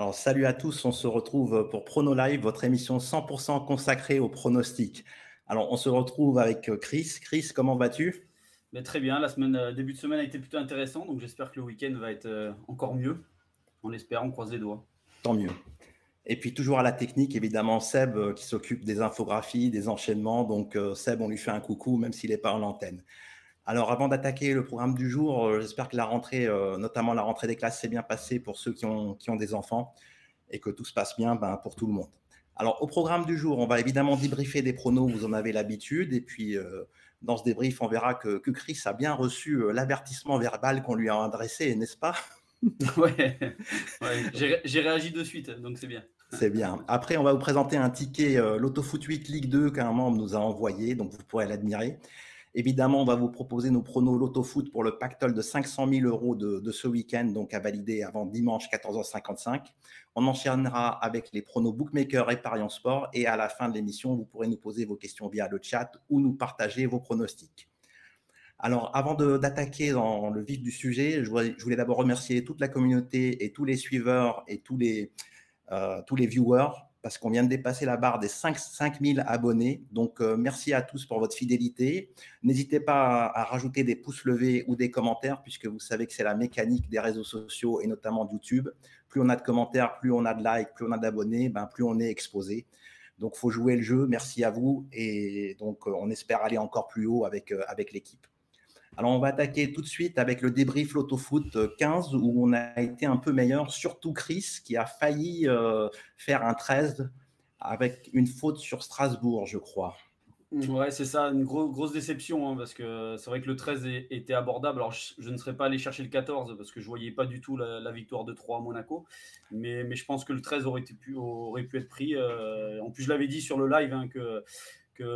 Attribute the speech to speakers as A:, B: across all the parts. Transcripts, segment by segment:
A: Alors, salut à tous, on se retrouve pour Prono Live, votre émission 100% consacrée au pronostic. Alors, on se retrouve avec Chris. Chris, comment vas-tu?
B: Mais Très bien, la semaine, euh, début de semaine a été plutôt intéressant, donc j'espère que le week-end va être euh, encore mieux. On espère, on croise les doigts.
A: Tant mieux. Et puis toujours à la technique, évidemment, Seb euh, qui s'occupe des infographies, des enchaînements. Donc Seb, on lui fait un coucou, même s'il n'est pas en antenne. Alors avant d'attaquer le programme du jour, j'espère que la rentrée, notamment la rentrée des classes, s'est bien passée pour ceux qui ont, qui ont des enfants et que tout se passe bien ben, pour tout le monde. Alors, au programme du jour, on va évidemment débriefer des pronos, vous en avez l'habitude. Et puis, euh, dans ce débrief, on verra que, Chris a bien reçu euh, l'avertissement verbal qu'on lui a adressé, n'est-ce pas?
B: Oui, j'ai réagi de suite, donc c'est bien.
A: C'est bien. Après, on va vous présenter un ticket euh, l'Autofoot 8 Ligue 2 qu'un membre nous a envoyé, donc vous pourrez l'admirer. Évidemment, on va vous proposer nos pronos Loto-Foot pour le pactole de 500 000 euros de, ce week-end, donc à valider avant dimanche 14h55. On enchaînera avec les pronos Bookmaker et Parion Sport. Et à la fin de l'émission, vous pourrez nous poser vos questions via le chat ou nous partager vos pronostics. Alors, avant d'attaquer dans le vif du sujet, je voulais, d'abord remercier toute la communauté et tous les suiveurs et tous les, euh, tous les viewers parce qu'on vient de dépasser la barre des 5, 5000 abonnés. Donc, euh, merci à tous pour votre fidélité. N'hésitez pas à, rajouter des pouces levés ou des commentaires, puisque vous savez que c'est la mécanique des réseaux sociaux et notamment YouTube. Plus on a de commentaires, plus on a de likes, plus on a d'abonnés, ben, plus on est exposé. Donc, faut jouer le jeu. Merci à vous. Et donc, euh, on espère aller encore plus haut avec, euh, avec l'équipe. Alors, on va attaquer tout de suite avec le débrief Lotofoot 15 où on a été un peu meilleur, surtout Chris qui a failli euh, faire un 13 avec une faute sur Strasbourg, je crois.
B: Ouais, c'est ça, une grosse déception hein, parce que c'est vrai que le 13 était abordable. Alors, je, ne serais pas allé chercher le 14 parce que je voyais pas du tout la, victoire de 3 à Monaco, mais, mais, je pense que le 13 aurait, été pu, aurait pu être pris. Euh, en plus, je l'avais dit sur le live hein, que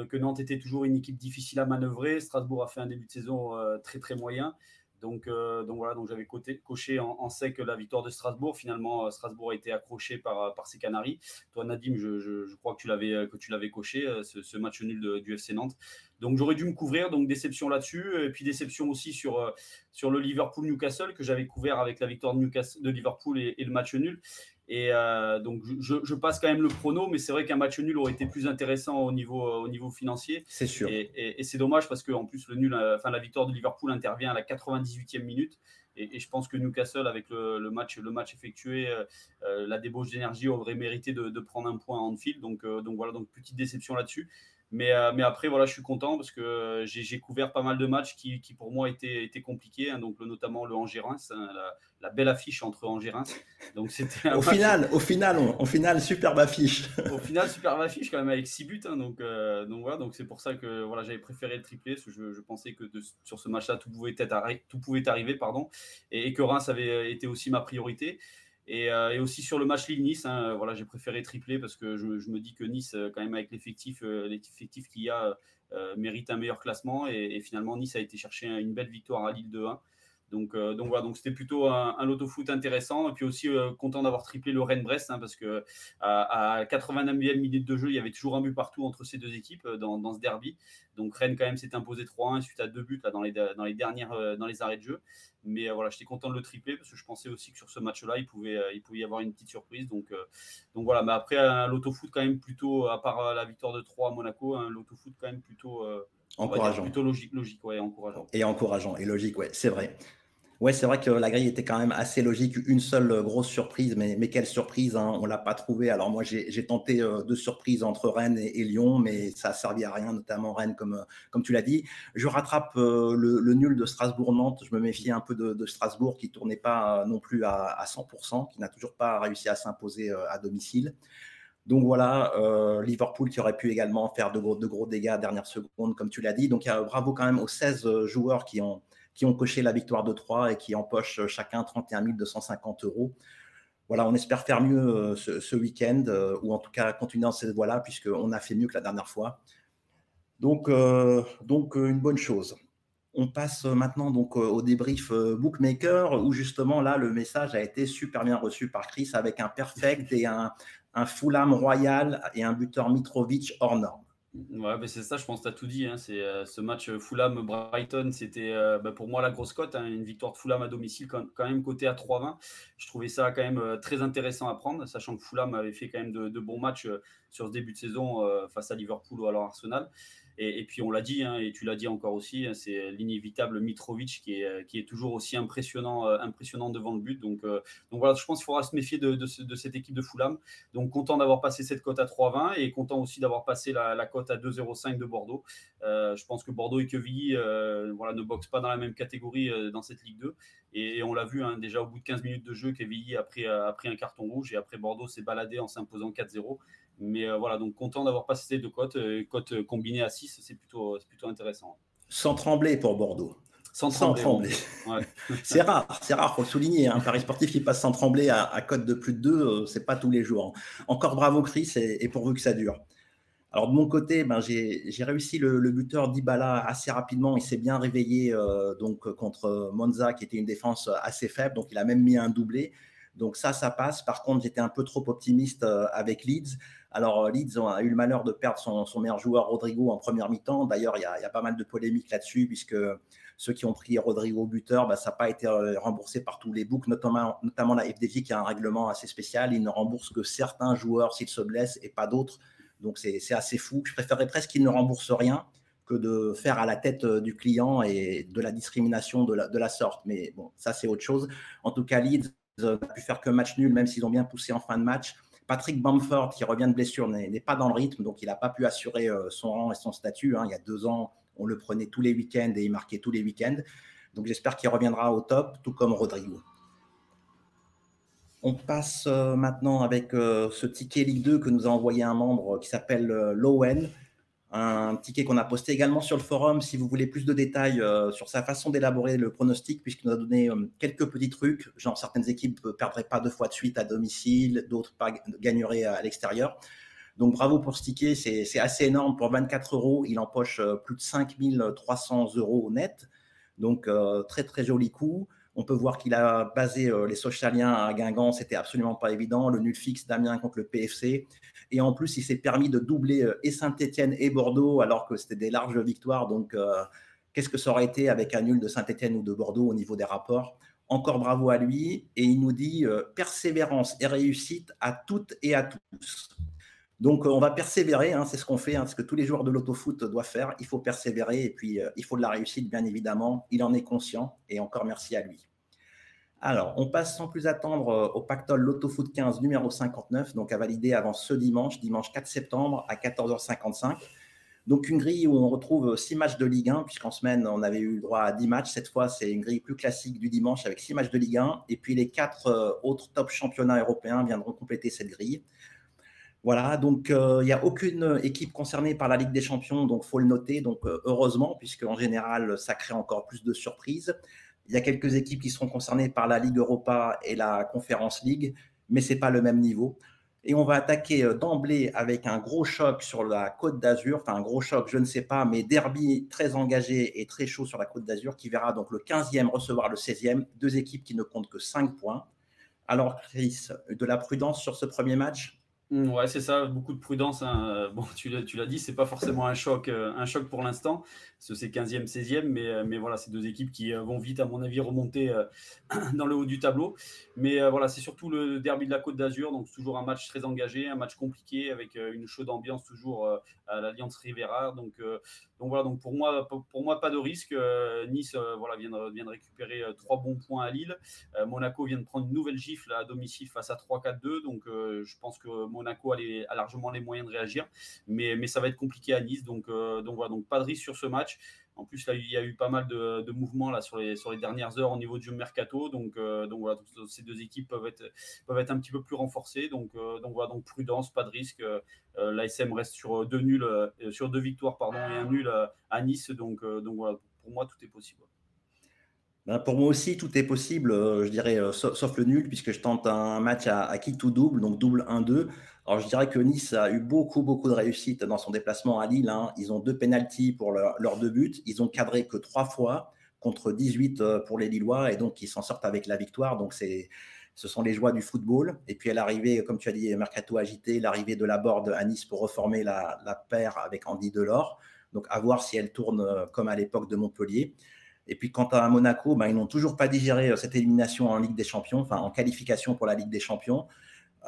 B: que, Nantes était toujours une équipe difficile à manœuvrer. Strasbourg a fait un début de saison euh, très très moyen. Donc, euh, donc voilà, donc j'avais coché en, sec la victoire de Strasbourg. Finalement, euh, Strasbourg a été accroché par, par ses Canaries. Toi, Nadim, je, crois que tu l'avais que tu l'avais coché ce, match nul du FC Nantes. Donc j'aurais dû me couvrir. Donc déception là-dessus, et puis déception aussi sur sur le Liverpool Newcastle que j'avais couvert avec la victoire de, Newcastle, de Liverpool et, le match nul. Et euh, donc, je, passe quand même le prono, mais c'est vrai qu'un match nul aurait été plus intéressant au niveau, au niveau financier.
A: C'est sûr.
B: Et, c'est dommage parce qu'en plus, le nul, euh, enfin, la victoire de Liverpool intervient à la 98e minute. Et, je pense que Newcastle, avec le, match, le match effectué, euh, la débauche d'énergie aurait mérité de, prendre un point à Anfield. Donc, donc voilà, donc petite déception là-dessus. Mais, euh, mais après, voilà, je suis content parce que j'ai couvert pas mal de matchs qui, qui pour moi étaient, étaient compliqués, hein, donc notamment le Angers-Reims, hein, la, belle affiche entre Angers-Reims.
A: Donc c'était au final, au final, au final, superbe affiche.
B: au final, superbe affiche quand même avec 6 buts, hein, donc euh, donc voilà, donc c'est pour ça que voilà, j'avais préféré le triplé parce que je, je pensais que sur ce match-là tout pouvait être tout pouvait arriver, pardon, et, et que Reims avait été aussi ma priorité. Euh, et, aussi sur le match Lille-Nice, hein, voilà, j'ai préféré tripler parce que je, me dis que Nice, euh, quand même avec l'effectif, euh, l'effectif qu'il y a, mérite un meilleur classement. Et, finalement, Nice a été chercher une belle victoire à Lille 2-1. Donc, donc voilà, donc c'était plutôt un, un loto foot intéressant. Et puis aussi content d'avoir triplé le Rennes-Brest hein, parce que à, 89e minute de jeu, il y avait toujours un but partout entre ces deux équipes dans, dans ce derby. Donc Rennes quand même s'est imposé 3-1 suite à deux buts là, dans, les, dans les dernières dans les arrêts de jeu. Mais euh, voilà, j'étais content de le tripler parce que je pensais aussi que sur ce match-là, il pouvait, euh, il pouvait y avoir une petite surprise. Donc, euh, donc voilà, mais après, un loto-foot quand même plutôt, à part la victoire de 3 à Monaco, un loto-foot quand même plutôt
A: encourageant.
B: plutôt logique, logique ouais, encourageant.
A: Et encourageant, et logique, ouais, c'est vrai. Ouais, c'est vrai que la grille était quand même assez logique. Une seule euh, grosse surprise, mais, mais quelle surprise, hein, on ne l'a pas trouvé. Alors moi, j'ai tenté euh, deux surprises entre Rennes et, Lyon, mais ça n'a servi à rien, notamment Rennes, comme, euh, comme tu l'as dit. Je rattrape le, nul de Strasbourg-Nantes. Je me méfiais un peu de, Strasbourg, qui ne tournait pas non plus à, 100%, qui n'a toujours pas réussi à s'imposer à domicile. Donc voilà, Liverpool qui aurait pu également faire de gros, de gros dégâts à dernière seconde, comme tu l'as dit. Donc bravo quand même aux 16 joueurs qui ont qui ont coché la victoire de 3 et qui empochent euh, chacun 31 250 euros. Voilà, on espère faire mieux euh, ce, week-end, euh, ou en tout cas continuer dans cette voie-là, puisqu'on a fait mieux que la dernière fois. Donc, donc une bonne chose. On passe maintenant donc au débrief Bookmaker, où justement là, le message a été super bien reçu par Chris avec un perfect et un, un Fulham Royal et un buteur Mitrovic hors norme.
B: Ouais, bah, c'est ça, je pense que tu as tout dit. Hein. Euh, ce match Fulham-Brighton, c'était euh, bah, pour moi la grosse cote. Hein. Une victoire de Fulham à domicile, quand, même côté à 3-20. Je trouvais ça quand même euh, très intéressant à prendre, sachant que Fulham avait fait quand même de, bons matchs sur ce début de saison face à Liverpool ou alors Arsenal. Et, puis on l'a dit, hein, et tu l'as dit encore aussi, hein, c'est l'inévitable Mitrovic qui est, est toujours aussi impressionnant, euh, impressionnant devant le but. Donc, euh, donc voilà, je pense qu'il faudra se méfier de, cette équipe de Fulham. Donc content d'avoir passé cette cote à 3,20 et content aussi d'avoir passé la, cote à 2,05 de Bordeaux. Euh, je pense que Bordeaux et Quevilly voilà, ne boxent pas dans la même catégorie dans cette Ligue 2. Et, on l'a vu hein, déjà au bout de 15 minutes de jeu, Quevilly a a pris un carton rouge et après Bordeaux s'est baladé en s'imposant 4-0. Mais euh, voilà, donc content d'avoir passé ces deux cotes. Euh, cotes combinées à 6, c'est plutôt, plutôt intéressant.
A: Sans trembler pour Bordeaux. Sans trembler. c'est rare, c'est rare, faut le souligner. Un hein. pari sportif qui passe sans trembler à, à cote de plus de 2, euh, c'est pas tous les jours. Encore bravo Chris et, pourvu que ça dure. Alors de mon côté, ben, j'ai réussi le, buteur d'Ibala assez rapidement. Il s'est bien réveillé donc contre Monza, qui était une défense assez faible. Donc il a même mis un doublé. Donc ça, ça passe. Par contre, j'étais un peu trop optimiste avec Leeds. Alors, euh, Leeds a eu le malheur de perdre son, meilleur joueur, Rodrigo, en première mi-temps. D'ailleurs, il y, a pas mal de polémiques là-dessus, puisque ceux qui ont pris Rodrigo buteur, bah, ça n'a pas été euh, remboursé par tous les books, notamment, la FDJ qui a un règlement assez spécial. Il ne rembourse que certains joueurs s'ils se blessent et pas d'autres. Donc, c'est assez fou. Je préférerais presque qu'il ne rembourse rien que de faire à la tête euh, du client et de la discrimination de la, de la sorte. Mais bon, ça, c'est autre chose. En tout cas, Leeds n'a pu faire que match nul, même s'ils ont bien poussé en fin de match. Patrick Bamford, qui revient de blessure, n'est pas dans le rythme, donc il n'a pas pu assurer euh, son rang et son statut. Hein. Il y a deux ans, on le prenait tous les week-ends et il marquait tous les week-ends. Donc j'espère qu'il reviendra au top, tout comme Rodrigo. On passe euh, maintenant avec euh, ce ticket Ligue 2 que nous a envoyé un membre qui s'appelle Lowen un ticket qu'on a posté également sur le forum si vous voulez plus de détails euh, sur sa façon d'élaborer le pronostic, puisqu'il nous a donné euh, quelques petits trucs, genre certaines équipes ne perdraient pas deux fois de suite à domicile, d'autres gagneraient à, l'extérieur. Donc bravo pour ce ticket, c'est assez énorme. Pour 24 euros, il empoche euh, plus de 5300 euros net. Donc très très joli coup. On peut voir qu'il a basé les Socialiens à Guingamp, c'était absolument pas évident. Le nul fixe d'Amiens contre le PFC. Et en plus, il s'est permis de doubler euh, et Saint-Etienne et Bordeaux, alors que c'était des larges victoires. Donc, euh, qu'est-ce que ça aurait été avec un nul de Saint-Etienne ou de Bordeaux au niveau des rapports? Encore bravo à lui. Et il nous dit euh, persévérance et réussite à toutes et à tous. Donc, on va persévérer, hein, c'est ce qu'on fait, hein, ce que tous les joueurs de l'autofoot doivent faire. Il faut persévérer et puis il faut de la réussite, bien évidemment. Il en est conscient et encore merci à lui. Alors, on passe sans plus attendre euh, au pactole Lotto Foot 15 numéro 59, donc à valider avant ce dimanche, dimanche 4 septembre à 14h55. Donc une grille où on retrouve six matchs de Ligue 1, puisqu'en semaine on avait eu droit à 10 matchs. Cette fois, c'est une grille plus classique du dimanche avec six matchs de Ligue 1. Et puis les quatre euh, autres top championnats européens viendront compléter cette grille. Voilà, donc euh, il n'y a aucune équipe concernée par la Ligue des Champions, donc faut le noter. Donc heureusement, puisque en général, ça crée encore plus de surprises. Il y a quelques équipes qui seront concernées par la Ligue Europa et la Conference League, mais ce n'est pas le même niveau. Et on va attaquer euh, d'emblée avec un gros choc sur la Côte d'Azur, enfin un gros choc, je ne sais pas, mais derby très engagé et très chaud sur la Côte d'Azur, qui verra donc le 15e recevoir le 16e, deux équipes qui ne comptent que 5 points. Alors Chris, de la prudence sur ce premier match?
B: Ouais, c'est ça, beaucoup de prudence. Hein. Euh, tu l'as dit, c'est pas forcément un choc, euh, un choc pour l'instant. C'est 15e, 16e, mais, euh, mais voilà, c'est deux équipes qui vont vite, à mon avis, remonter dans le haut du tableau. Mais voilà, c'est surtout le derby de la Côte d'Azur, donc toujours un match très engagé, un match compliqué avec une chaude ambiance toujours à l'Alliance Rivera. Donc, donc voilà, donc pour moi, pour moi, pas de risque. nice, voilà, vient de, vient de récupérer trois bons points à Lille. Monaco vient de prendre une nouvelle gifle à domicile face à 3-4-2, donc je pense que Monaco a, largement les moyens de réagir, mais, mais ça va être compliqué à Nice. Donc, euh, donc voilà, donc pas de risque sur ce match. En plus, il y a eu pas mal de, mouvements sur, les, dernières heures au niveau du mercato. Donc, euh, voilà, ces deux équipes peuvent être, un petit peu plus renforcées. Donc, euh, donc voilà, donc prudence, pas de risque. L'ASM reste sur deux nuls, sur deux victoires pardon, et un nul à Nice. Donc, voilà, pour moi, tout est possible.
A: Ben, pour moi aussi, tout est possible, je dirais, sauf, le nul, puisque je tente un match à, à qui tout double, donc double 1-2. Alors, je dirais que Nice a eu beaucoup, beaucoup de réussite dans son déplacement à Lille. Hein. Ils ont deux pénalties pour leurs deux buts. Ils ont cadré que trois fois contre 18 euh, pour les Lillois et donc ils s'en sortent avec la victoire. Donc, c'est Ce sont les joies du football. Et puis, l'arrivée, comme tu as dit, Mercato agité, l'arrivée de la Borde à Nice pour reformer la, paire avec Andy Delors. Donc, à voir si elle tourne euh, comme à l'époque de Montpellier. Et puis, quant à Monaco, ben, ils n'ont toujours pas digéré euh, cette élimination en Ligue des Champions, en qualification pour la Ligue des Champions.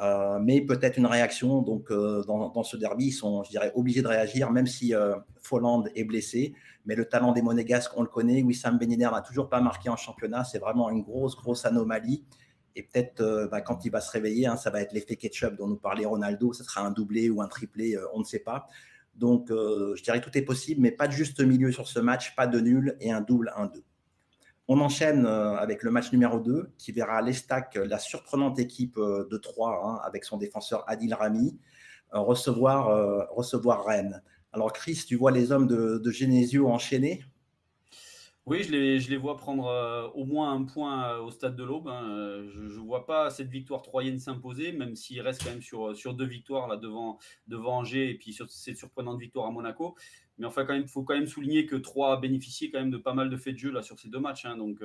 A: Euh, mais peut-être une réaction. Donc, dans, ce derby, ils sont, je dirais, obligés de réagir, même si Folland est blessé. Mais le talent des Monégasques, on le connaît. Wissam Ben n'a toujours pas marqué en championnat. C'est vraiment une grosse, grosse anomalie. Et peut-être, bah, quand il va se réveiller, hein, ça va être l'effet ketchup dont nous parlait Ronaldo. Ce sera un doublé ou un triplé, on ne sait pas. Donc, euh, je dirais tout est possible, mais pas de juste milieu sur ce match, pas de nul et un double 1-2. On enchaîne euh, avec le match numéro 2 qui verra l'Estac, la surprenante équipe euh, de 3 hein, avec son défenseur Adil Rami, recevoir, recevoir Rennes. Alors Chris, tu vois les hommes de, de Genesio enchaîner?
B: Oui, je les, vois prendre euh, au moins un point euh, au stade de l'Aube. Hein. Euh, je ne vois pas cette victoire troyenne s'imposer, même s'il reste quand même sur, deux victoires là, devant, devant Angers et puis sur cette surprenante victoire à Monaco. Mais enfin, il faut quand même souligner que Troyes a bénéficié quand même de pas mal de faits de jeu là, sur ces deux matchs. Hein. Donc,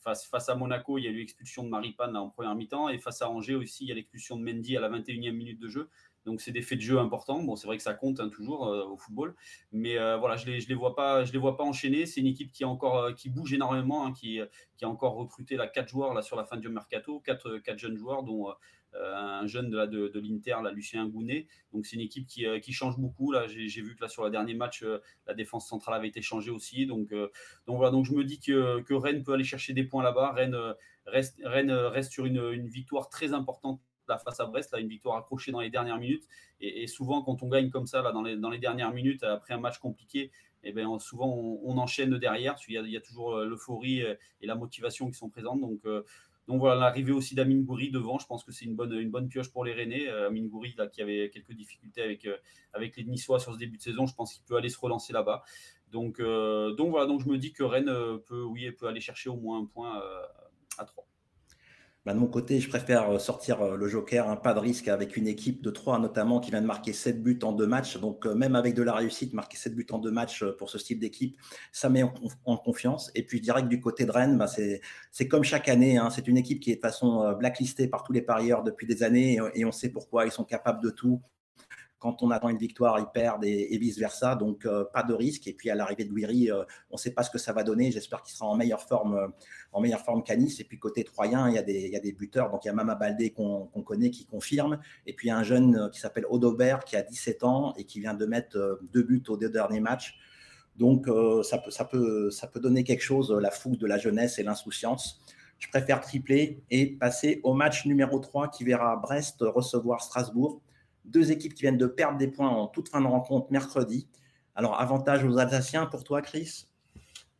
B: face, face à Monaco, il y a eu l'expulsion de Maripane en première mi-temps. Et face à Angers aussi, il y a l'expulsion de Mendy à la 21e minute de jeu. Donc c'est des faits de jeu importants. Bon, c'est vrai que ça compte hein, toujours euh, au football, mais euh, voilà, je les je les vois pas, je les vois pas enchaîner. C'est une équipe qui encore euh, qui bouge énormément, hein, qui qui a encore recruté là quatre joueurs là sur la fin du mercato, quatre quatre jeunes joueurs dont un jeune de, de, l'Inter, Lucien Gounet. Donc c'est une équipe qui, qui, change beaucoup. Là, j'ai vu que là sur le dernier match, la défense centrale avait été changée aussi. Donc, donc voilà, donc je me dis que, que Rennes peut aller chercher des points là-bas. Rennes reste, Rennes reste sur une, une victoire très importante face à Brest, là, une victoire accrochée dans les dernières minutes. Et, souvent, quand on gagne comme ça, là, dans, les, dans les dernières minutes, après un match compliqué, eh bien, souvent on, enchaîne derrière. Il y, a, il y a toujours euh, l'euphorie euh, et la motivation qui sont présentes. Donc, euh, donc voilà, l'arrivée aussi d'Amin Goury devant, je pense que c'est une bonne, une bonne pioche pour les Rennais. Amin Goury, là, qui avait quelques difficultés avec, avec les Niçois sur ce début de saison, je pense qu'il peut aller se relancer là-bas. Donc, donc voilà, donc je me dis que Rennes peut, oui, peut aller chercher au moins un point à 3.
A: Bah, de mon côté, je préfère euh, sortir euh, le joker, un pas de risque avec une équipe de 3 notamment qui vient de marquer 7 buts en deux matchs. Donc euh, même avec de la réussite, marquer 7 buts en deux matchs pour ce style d'équipe, ça met en, confiance. Et puis que du côté de Rennes, bah, c'est comme chaque année. Hein. c'est une équipe qui est de façon blacklistée par tous les parieurs depuis des années et on sait pourquoi. Ils sont capables de tout. Quand on attend une victoire, ils perdent et, vice-versa. Donc, euh, pas de risque. Et puis, à l'arrivée de Guiri, euh, on ne sait pas ce que ça va donner. J'espère qu'il sera en meilleure forme, euh, forme qu'Anis. Et puis, côté troyen, il y a des, il y a buteurs. Donc, il y a Mama Baldé qu'on connaît, qui confirme. Et puis, un jeune qui s'appelle Odobert, qui a 17 ans et qui vient de mettre deux buts aux deux derniers matchs. Donc, ça, peut, ça, peut, ça peut donner quelque chose, la fougue de la jeunesse et l'insouciance. Je préfère tripler et passer au match numéro 3 qui verra Brest recevoir Strasbourg. Deux équipes qui viennent de perdre des points en toute fin de rencontre mercredi. Alors, avantage aux Alsaciens pour toi, Chris?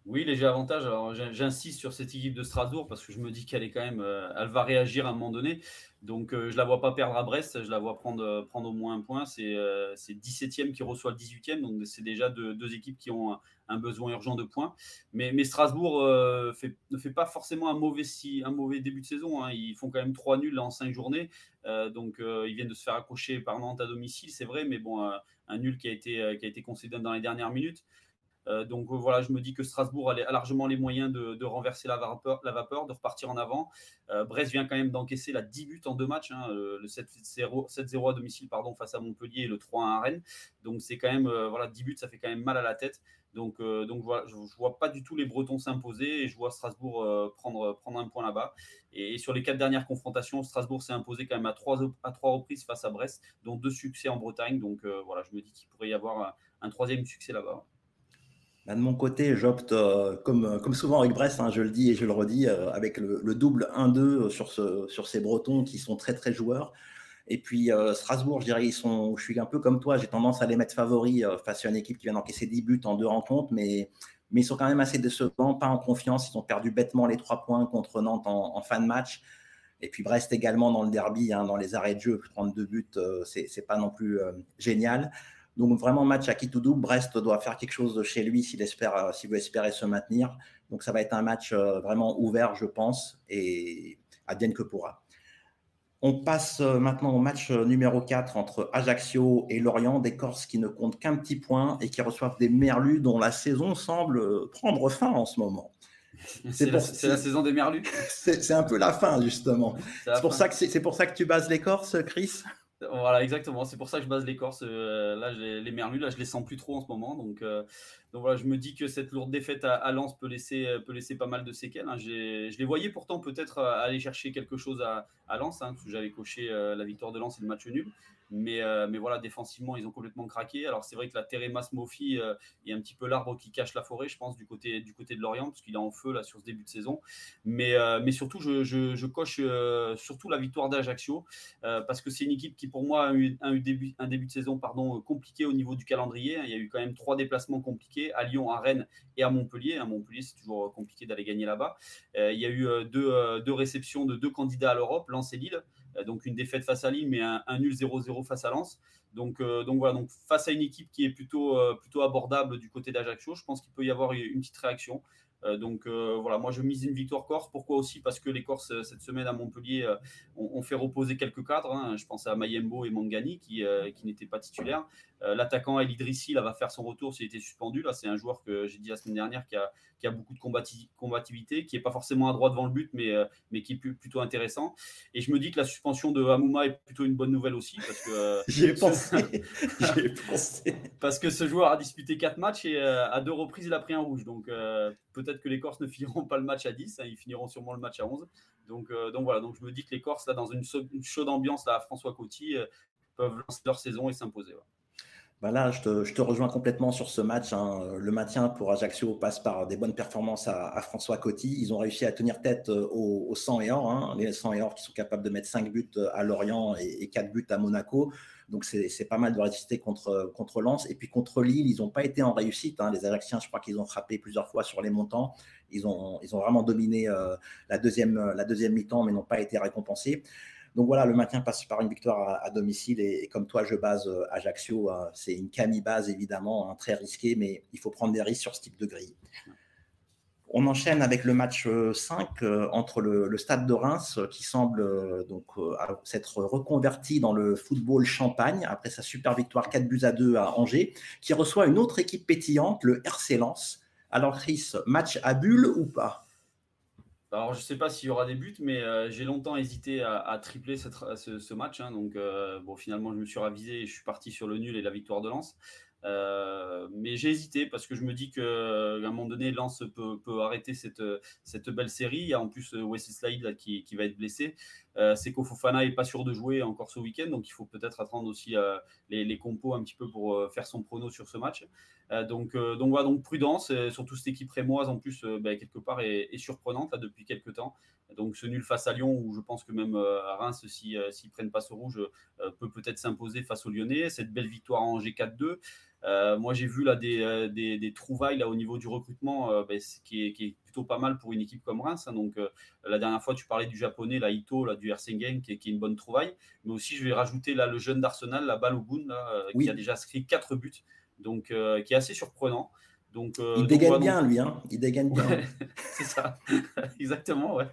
B: Oui, léger avantage. Alors, j'insiste sur cette équipe de Strasbourg parce que je me dis qu'elle est quand même, euh, elle va réagir à un moment donné. Donc, euh, je la vois pas perdre à Brest. Je la vois prendre, euh, prendre au moins un point. C'est 17e qui reçoit le 18e. Donc, c'est déjà deux, équipes qui ont un, besoin urgent de points. Mais, Strasbourg ne fait pas forcément un mauvais, un mauvais début de saison. Hein. Ils font quand même trois nuls en cinq journées. donc, ils viennent de se faire accrocher par Nantes à domicile, c'est vrai. Mais bon, un nul qui a été, qui a été concédé dans les dernières minutes. Euh, donc voilà, je me dis que Strasbourg a, largement les moyens de, renverser la vapeur, de repartir en avant. Euh, Brest vient quand même d'encaisser la 10 buts en deux matchs, hein, le 7-0 à domicile pardon, face à Montpellier et le 3-1 à Rennes. Donc c'est quand même, euh, voilà, 10 buts, ça fait quand même mal à la tête. Donc, donc voilà, je ne vois pas du tout les Bretons s'imposer et je vois Strasbourg prendre, prendre un point là-bas. Et, sur les quatre dernières confrontations, Strasbourg s'est imposé quand même à trois, à trois reprises face à Brest, dont deux succès en Bretagne. Donc voilà, je me dis qu'il pourrait y avoir un troisième succès là-bas.
A: De mon côté, j'opte, euh, comme, comme souvent avec Brest, hein, je le dis et je le redis, euh, avec le, double 1-2 sur, ce, sur ces Bretons qui sont très très joueurs. Et puis euh, Strasbourg, je dirais, je suis un peu comme toi, j'ai tendance à les mettre favoris face à une équipe qui vient d'encaisser 10 buts en deux rencontres, mais, ils sont quand même assez décevants, pas en confiance. Ils ont perdu bêtement les trois points contre Nantes en, fin de match. Et puis Brest également dans le derby, hein, dans les arrêts de jeu, prendre deux buts, c'est pas non plus génial. Donc vraiment match à qui tout double. Brest doit faire quelque chose de chez lui s'il espère, euh, s'il veut espérer se maintenir. Donc ça va être un match euh, vraiment ouvert, je pense, et advienne que pourra. On passe euh, maintenant au match numéro 4 entre Ajaccio et Lorient, des Corses qui ne comptent qu'un petit point et qui reçoivent des Merlus dont la saison semble prendre fin en ce moment.
B: C'est la, saison des merlus.
A: C'est un peu la fin, justement. C'est pour, ça que pour ça que tu bases l'écorce, Chris?
B: Voilà, exactement. C'est pour ça que je base l'écorce. Euh, là, les merlus, là, je les sens plus trop en ce moment. Donc, euh, donc voilà, je me dis que cette lourde défaite à, Lens peut laisser, peut laisser pas mal de séquelles. Hein. Je les voyais pourtant peut-être aller chercher quelque chose à, Lens, hein, parce que j'avais coché la victoire de Lens et le match nul. Mais, euh, voilà, défensivement, ils ont complètement craqué. Alors, c'est vrai que la Teremas Mofi euh, est un petit peu l'arbre qui cache la forêt, je pense, du côté, de Lorient, parce qu'il est en feu là sur ce début de saison. Mais, euh, surtout, je, coche surtout la victoire d'Ajaccio, parce que c'est une équipe qui, pour moi, a eu un, début, de saison compliqué au niveau du calendrier. Il y a eu quand même trois déplacements compliqués à Lyon, à Rennes et à Montpellier. À Montpellier, c'est toujours compliqué d'aller gagner là-bas. il y a eu deux, deux réceptions de deux candidats à l'Europe, Lens et Lille. Euh, donc une défaite face à Lille, mais un, nul 0-0 face à Lens. Donc, euh, donc voilà, donc face à une équipe qui est plutôt, euh, plutôt abordable du côté d'Ajaccio, je pense qu'il peut y avoir une petite réaction. donc voilà, moi je mise une victoire corse. Pourquoi aussi? Parce que les Corses, cette semaine à Montpellier, ont, fait reposer quelques cadres. Hein. Je pense à Mayembo et Mangani qui n'étaient pas titulaires. L'attaquant El Idrissi là, va faire son retour s'il était suspendu. Là, c'est un joueur que j'ai dit la semaine dernière qui a, qui a beaucoup de combativité, qui n'est pas forcément à droit devant le but, mais, euh, mais qui est plutôt intéressant. Et je me dis que la suspension de Hamouma est plutôt une bonne nouvelle aussi. Parce que,
A: euh, J'y ai pensé. pensé.
B: Parce que ce joueur a disputé 4 matchs et euh, à deux reprises, il a pris un rouge. Donc peut-être que les Corses ne finiront pas le match à 10, hein, ils finiront sûrement le match à 11. Donc, donc voilà, donc je me dis que les Corses, là, dans une, chaude ambiance là, à François Coty, peuvent lancer leur saison et s'imposer.
A: Ben là, je te, rejoins complètement sur ce match. Hein. Le maintien pour Ajaccio passe par des bonnes performances à, François Coty. Ils ont réussi à tenir tête euh, aux, 100 et or. Hein. Les 100 et or qui sont capables de mettre 5 buts euh, à Lorient et, 4 buts à Monaco. Donc c'est pas mal de résister contre, contre Lens. Et puis contre Lille, ils n'ont pas été en réussite. Hein. Les Ajacciens, je crois qu'ils ont frappé plusieurs fois sur les montants. Ils ont, vraiment dominé euh, la deuxième, la deuxième mi-temps, mais n'ont pas été récompensés. Donc voilà, le maintien passe par une victoire à, domicile et, comme toi, je base euh, Ajaccio. Euh, c'est une cami-base évidemment, hein, très risqué, mais il faut prendre des risques sur ce type de grille. On enchaîne avec le match 5 euh, entre le, Stade de Reims qui semble donc s'être reconverti dans le football champagne après sa super victoire 4 buts à 2 à Angers, qui reçoit une autre équipe pétillante, le RC Lens. Alors Chris, match à bulle ou pas?
B: Alors, je ne sais pas s'il y aura des buts, mais euh, j'ai longtemps hésité à, tripler ce, match. Hein. donc, euh, bon, finalement, je me suis ravisé et je suis parti sur le nul et la victoire de Lens. Euh, mais j'ai hésité parce que je me dis qu'à un moment donné, Lens peut, arrêter cette, cette, belle série. Il y a en plus Wesley Slide qui, va être blessé. Euh, Seko Fofana n'est pas sûr de jouer encore ce week-end, donc il faut peut-être attendre aussi les, compos un petit peu pour faire son prono sur ce match. donc, donc voilà, donc prudence, surtout cette équipe rémoise en plus, ben, quelque part, est, surprenante depuis quelques temps. Donc ce nul face à Lyon, où je pense que même à Reims, s'ils si, prennent pas ce rouge, peut peut-être s'imposer face aux Lyonnais. Cette belle victoire en G4-2. Euh, moi, j'ai vu là des, euh, des, des, trouvailles là au niveau du recrutement euh, ben, qui, est, qui, est, plutôt pas mal pour une équipe comme Reims. Hein. donc, la dernière fois, tu parlais du japonais, la Ito, là, du Ersengen, qui est, qui est une bonne trouvaille. Mais aussi, je vais rajouter là le jeune d'Arsenal, la Balogun, là, qui a déjà inscrit 4 buts, donc qui est assez surprenant. Donc,
A: euh, il dégaine bien, lui. Hein il dégaine bien.
B: c'est ça, exactement. Ouais.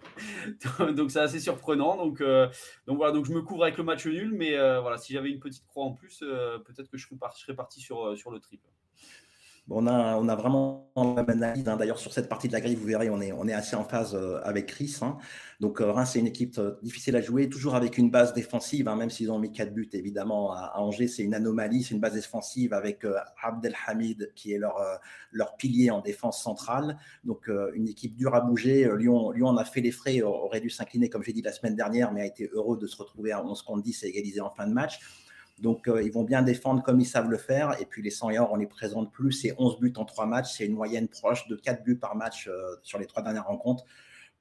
B: donc, c'est assez surprenant. Donc, euh, donc, voilà, donc je me couvre avec le match nul. Mais euh, voilà, si j'avais une petite croix en plus, peut-être que je serais parti sur, sur le triple
A: on, a, vraiment la même analyse. Hein. D'ailleurs, sur cette partie de la grille, vous verrez, on est, assez en phase euh, avec Chris. Hein. Donc, euh, Reims, c'est une équipe euh, difficile à jouer, toujours avec une base défensive, hein, même s'ils ont mis quatre buts, évidemment. À, Angers, c'est une anomalie, c'est une base défensive avec Abdelhamid, qui est leur, pilier en défense centrale. Donc, une équipe dure à bouger. Lyon, Lyon a fait les frais, aurait dû s'incliner, comme j'ai dit la semaine dernière, mais a été heureux de se retrouver à 11 contre 10 et égaliser en fin de match. Donc, euh, ils vont bien défendre comme ils savent le faire. Et puis, les 100 yards, on les présente plus. C'est 11 buts en 3 matchs. C'est une moyenne proche de 4 buts par match euh, sur les trois dernières rencontres.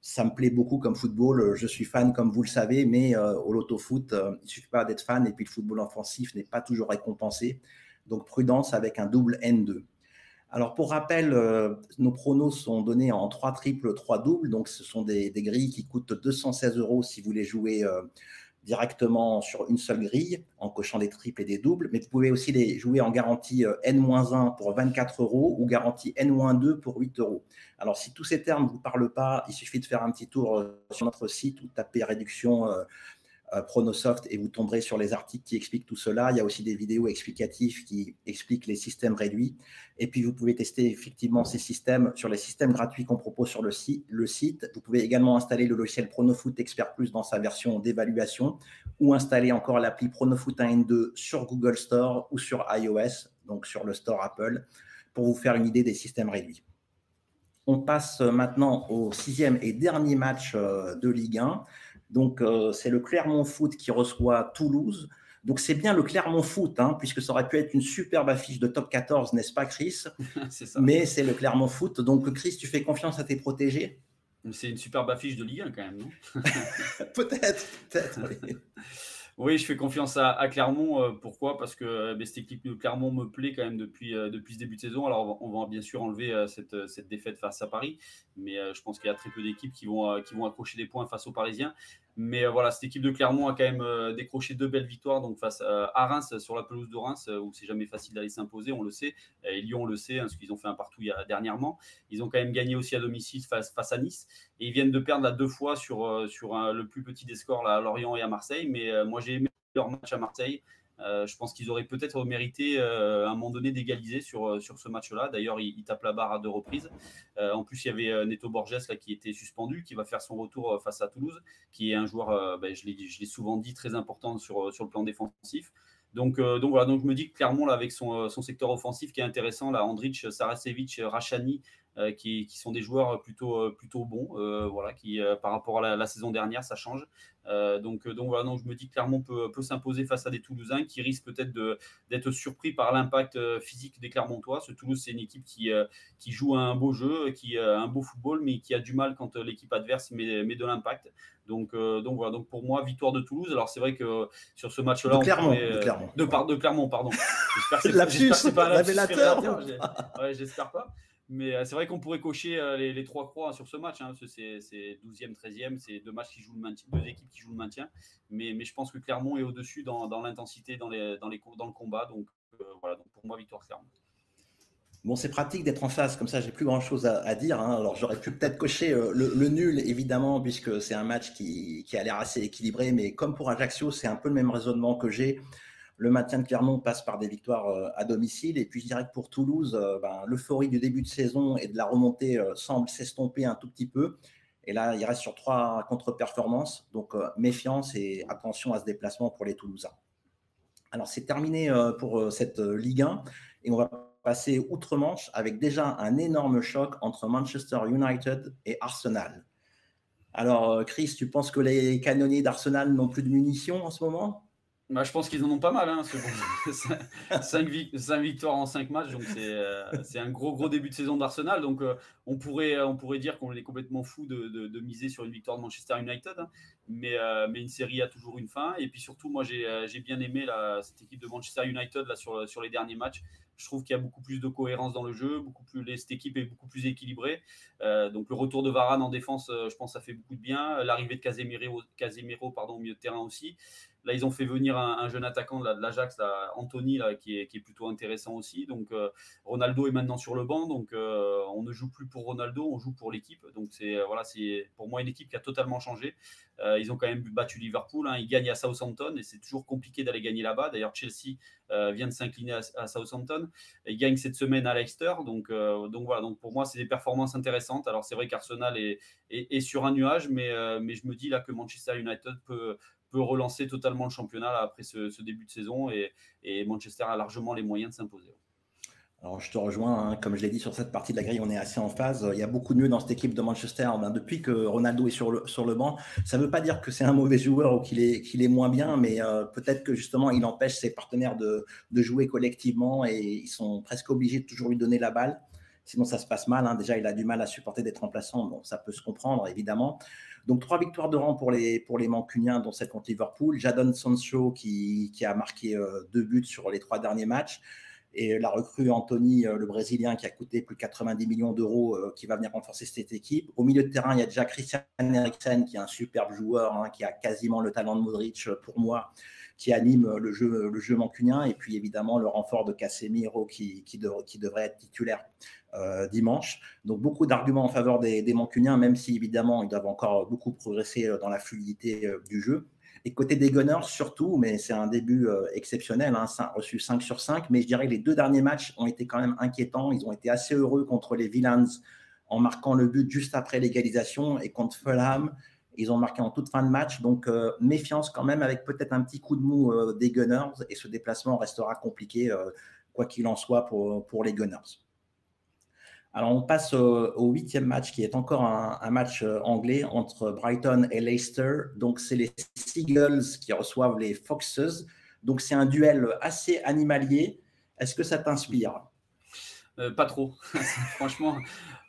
A: Ça me plaît beaucoup comme football. Je suis fan, comme vous le savez, mais euh, au loto-foot, il ne suffit pas d'être fan. Et puis, le football offensif n'est pas toujours récompensé. Donc, prudence avec un double N2. Alors, pour rappel, nos pronos sont donnés en 3 triples, 3 doubles. Donc, ce sont des, grilles qui coûtent 216 euros si vous les jouez directement sur une seule grille en cochant des triples et des doubles, mais vous pouvez aussi les jouer en garantie euh, N-1 pour 24 euros ou garantie N-2 pour 8 euros. Alors, si tous ces termes ne vous parlent pas, il suffit de faire un petit tour euh, sur notre site ou taper réduction euh, Pronosoft et vous tomberez sur les articles qui expliquent tout cela. Il y a aussi des vidéos explicatives qui expliquent les systèmes réduits. Et puis, vous pouvez tester effectivement ces systèmes sur les systèmes gratuits qu'on propose sur le, site. Vous pouvez également installer le logiciel Pronofoot Expert Plus dans sa version d'évaluation ou installer encore l'appli Pronofoot 1 2 sur Google Store ou sur iOS, donc sur le Store Apple, pour vous faire une idée des systèmes réduits. On passe maintenant au sixième et dernier match euh, de Ligue 1. Donc, euh, c'est le Clermont Foot qui reçoit Toulouse. Donc, c'est bien le Clermont Foot, hein, puisque ça aurait pu être une superbe affiche de top 14, n'est-ce pas, Chris? C'est ça. Mais c'est le Clermont Foot. Donc, Chris, tu fais confiance à tes protégés?
B: C'est une superbe affiche de Ligue 1 quand même, non?
A: Peut-être, peut-être.
B: Oui, je fais confiance à, Clermont. Euh, pourquoi? Parce que euh, ben, cette équipe de Clermont me plaît quand même depuis, euh, depuis ce début de saison. Alors, on va, bien sûr enlever cette, cette, défaite face à Paris, mais je pense qu'il y a très peu d'équipes qui vont, qui vont accrocher des points face aux Parisiens. Mais voilà, cette équipe de Clermont a quand même décroché deux belles victoires donc face à Reims sur la pelouse de Reims, où c'est jamais facile d'aller s'imposer, on le sait. Et Lyon, on le sait, hein, parce qu'ils ont fait un partout dernièrement. Ils ont quand même gagné aussi à domicile face, face à Nice. Et ils viennent de perdre là deux fois sur, sur le plus petit des scores là, à Lorient et à Marseille. Mais moi, j'ai aimé leur match à Marseille. Euh, je pense qu'ils auraient peut-être mérité euh, à un moment donné d'égaliser sur, euh, sur ce match-là. D'ailleurs, ils, tapent la barre à deux reprises. en plus, il y avait Neto Borges là, qui était suspendu, qui va faire son retour face à Toulouse, qui est un joueur, ben, je l'ai souvent dit, très important sur, sur le plan défensif. Donc, donc voilà, donc je me dis que clairement, là, avec son, son secteur offensif qui est intéressant, là, Andric, Sarasevic, Rachani, qui, qui, sont des joueurs plutôt, plutôt bons, voilà, qui par rapport à la, la, saison dernière, ça change. Euh, donc, euh, donc voilà, donc je me dis que Clermont peut, peut s'imposer face à des Toulousains qui risquent peut-être d'être surpris par l'impact euh, physique des Clermontois. Ce Toulouse, c'est une équipe qui, qui joue un beau jeu, qui a un beau football, mais qui a du mal quand l'équipe adverse met, met de l'impact. Donc, donc voilà, donc pour moi, victoire de Toulouse. Alors c'est vrai que sur ce match-là,
A: de Clermont,
B: de,
A: Clermont.
B: De, de, Clermont, pardon.
A: J'espère que c'est pas révélateur.
B: Ouais, j'espère pas. Mais euh, c'est vrai qu'on pourrait cocher euh, les, trois croix sur ce match. Hein, c'est 12e, 13e. C'est deux matchs qui jouent le maintien, deux équipes qui jouent le maintien. Mais, je pense que Clermont est au-dessus dans, l'intensité, dans, les, dans, le combat. Donc euh, voilà, pour moi, victoire Clermont.
A: Bon, c'est pratique d'être en face, comme ça, j'ai plus grand chose à, dire. Hein. Alors, j'aurais pu peut-être cocher le, nul, évidemment, puisque c'est un match qui, qui a l'air assez équilibré. Mais comme pour Ajaccio, c'est un peu le même raisonnement que j'ai. Le maintien de Clermont passe par des victoires euh, à domicile. Et puis, je dirais que pour Toulouse, euh, ben, l'euphorie du début de saison et de la remontée euh, semble s'estomper un tout petit peu. Et là, il reste sur trois contre-performances. Donc, méfiance et attention à ce déplacement pour les Toulousains. Alors, c'est terminé pour cette Ligue 1. Et on va passer outre-Manche avec déjà un énorme choc entre Manchester United et Arsenal. Alors, Chris, tu penses que les canonniers d'Arsenal n'ont plus de munitions en ce moment?
B: Bah, je pense qu'ils en ont pas mal. Hein, 5, victoires en 5 matchs, donc euh, c'est un gros gros début de saison d'Arsenal. Donc euh, on, pourrait, on pourrait dire qu'on est complètement fou de, miser sur une victoire de Manchester United. Hein. mais, euh, mais une série a toujours une fin. Et puis surtout, moi j'ai bien aimé cette équipe de Manchester United là, sur, sur les derniers matchs. Je trouve qu'il y a beaucoup plus de cohérence dans le jeu, beaucoup plus, cette équipe est beaucoup plus équilibrée. donc le retour de Varane en défense, je pense, ça fait beaucoup de bien. L'arrivée de Casemiro, Casemiro pardon, au milieu de terrain aussi. Là, ils ont fait venir un, jeune attaquant de, l'Ajax, Anthony, là, qui, est, plutôt intéressant aussi. Donc, euh, Ronaldo est maintenant sur le banc. Donc, euh, on ne joue plus pour Ronaldo, on joue pour l'équipe. Donc, c'est euh, voilà, pour moi une équipe qui a totalement changé. ils ont quand même battu Liverpool. Hein. Ils gagnent à Southampton et c'est toujours compliqué d'aller gagner là-bas. D'ailleurs, Chelsea vient de s'incliner à, Southampton. Ils gagnent cette semaine à Leicester. Donc, donc voilà. Donc, pour moi, c'est des performances intéressantes. Alors, c'est vrai qu'Arsenal est, est, est, sur un nuage, mais, mais je me dis là que Manchester United peut peut relancer totalement le championnat après ce, début de saison et, Manchester a largement les moyens de s'imposer.
A: Alors, je te rejoins, hein. comme je l'ai dit, sur cette partie de la grille, on est assez en phase. Il y a beaucoup de mieux dans cette équipe de Manchester. Ben, depuis que Ronaldo est sur le, banc, ça ne veut pas dire que c'est un mauvais joueur ou qu'il est, moins bien, mais euh, peut-être que justement, il empêche ses partenaires de, de, jouer collectivement et ils sont presque obligés de toujours lui donner la balle. Sinon, ça se passe mal. Hein. Déjà, il a du mal à supporter d'être remplaçant. Bon, ça peut se comprendre, évidemment. Donc, trois victoires de rang pour les, pour Mancuniens, dont celle contre Liverpool. Jadon Sancho qui, qui a marqué euh, deux buts sur les trois derniers matchs. Et la recrue Anthony, euh, le Brésilien, qui a coûté plus de 90 millions d'euros, euh, qui va venir renforcer cette équipe. Au milieu de terrain, il y a déjà Christian Eriksen, qui est un superbe joueur, hein, qui a quasiment le talent de Modric pour moi, qui anime le jeu, le mancunien. Et puis évidemment, le renfort de Casemiro, qui devrait être titulaire euh, dimanche. Donc beaucoup d'arguments en faveur des, Mancuniens, même si évidemment ils doivent encore beaucoup progresser euh, dans la fluidité euh, du jeu. Et côté des Gunners, surtout, mais c'est un début exceptionnel, hein, reçu 5 sur 5. Mais je dirais que les deux derniers matchs ont été quand même inquiétants. Ils ont été assez heureux contre les Villains en marquant le but juste après l'égalisation et contre Fulham. Ils ont marqué en toute fin de match, donc méfiance quand même avec peut-être un petit coup de mou des Gunners et ce déplacement restera compliqué quoi qu'il en soit pour, pour les Gunners. Alors, on passe au huitième match, qui est encore un, match euh, anglais entre Brighton et Leicester. Donc, c'est les Seagulls qui reçoivent les Foxes. Donc, c'est un duel assez animalier. Est-ce que ça t'inspire?
B: Euh, Pas trop. Franchement,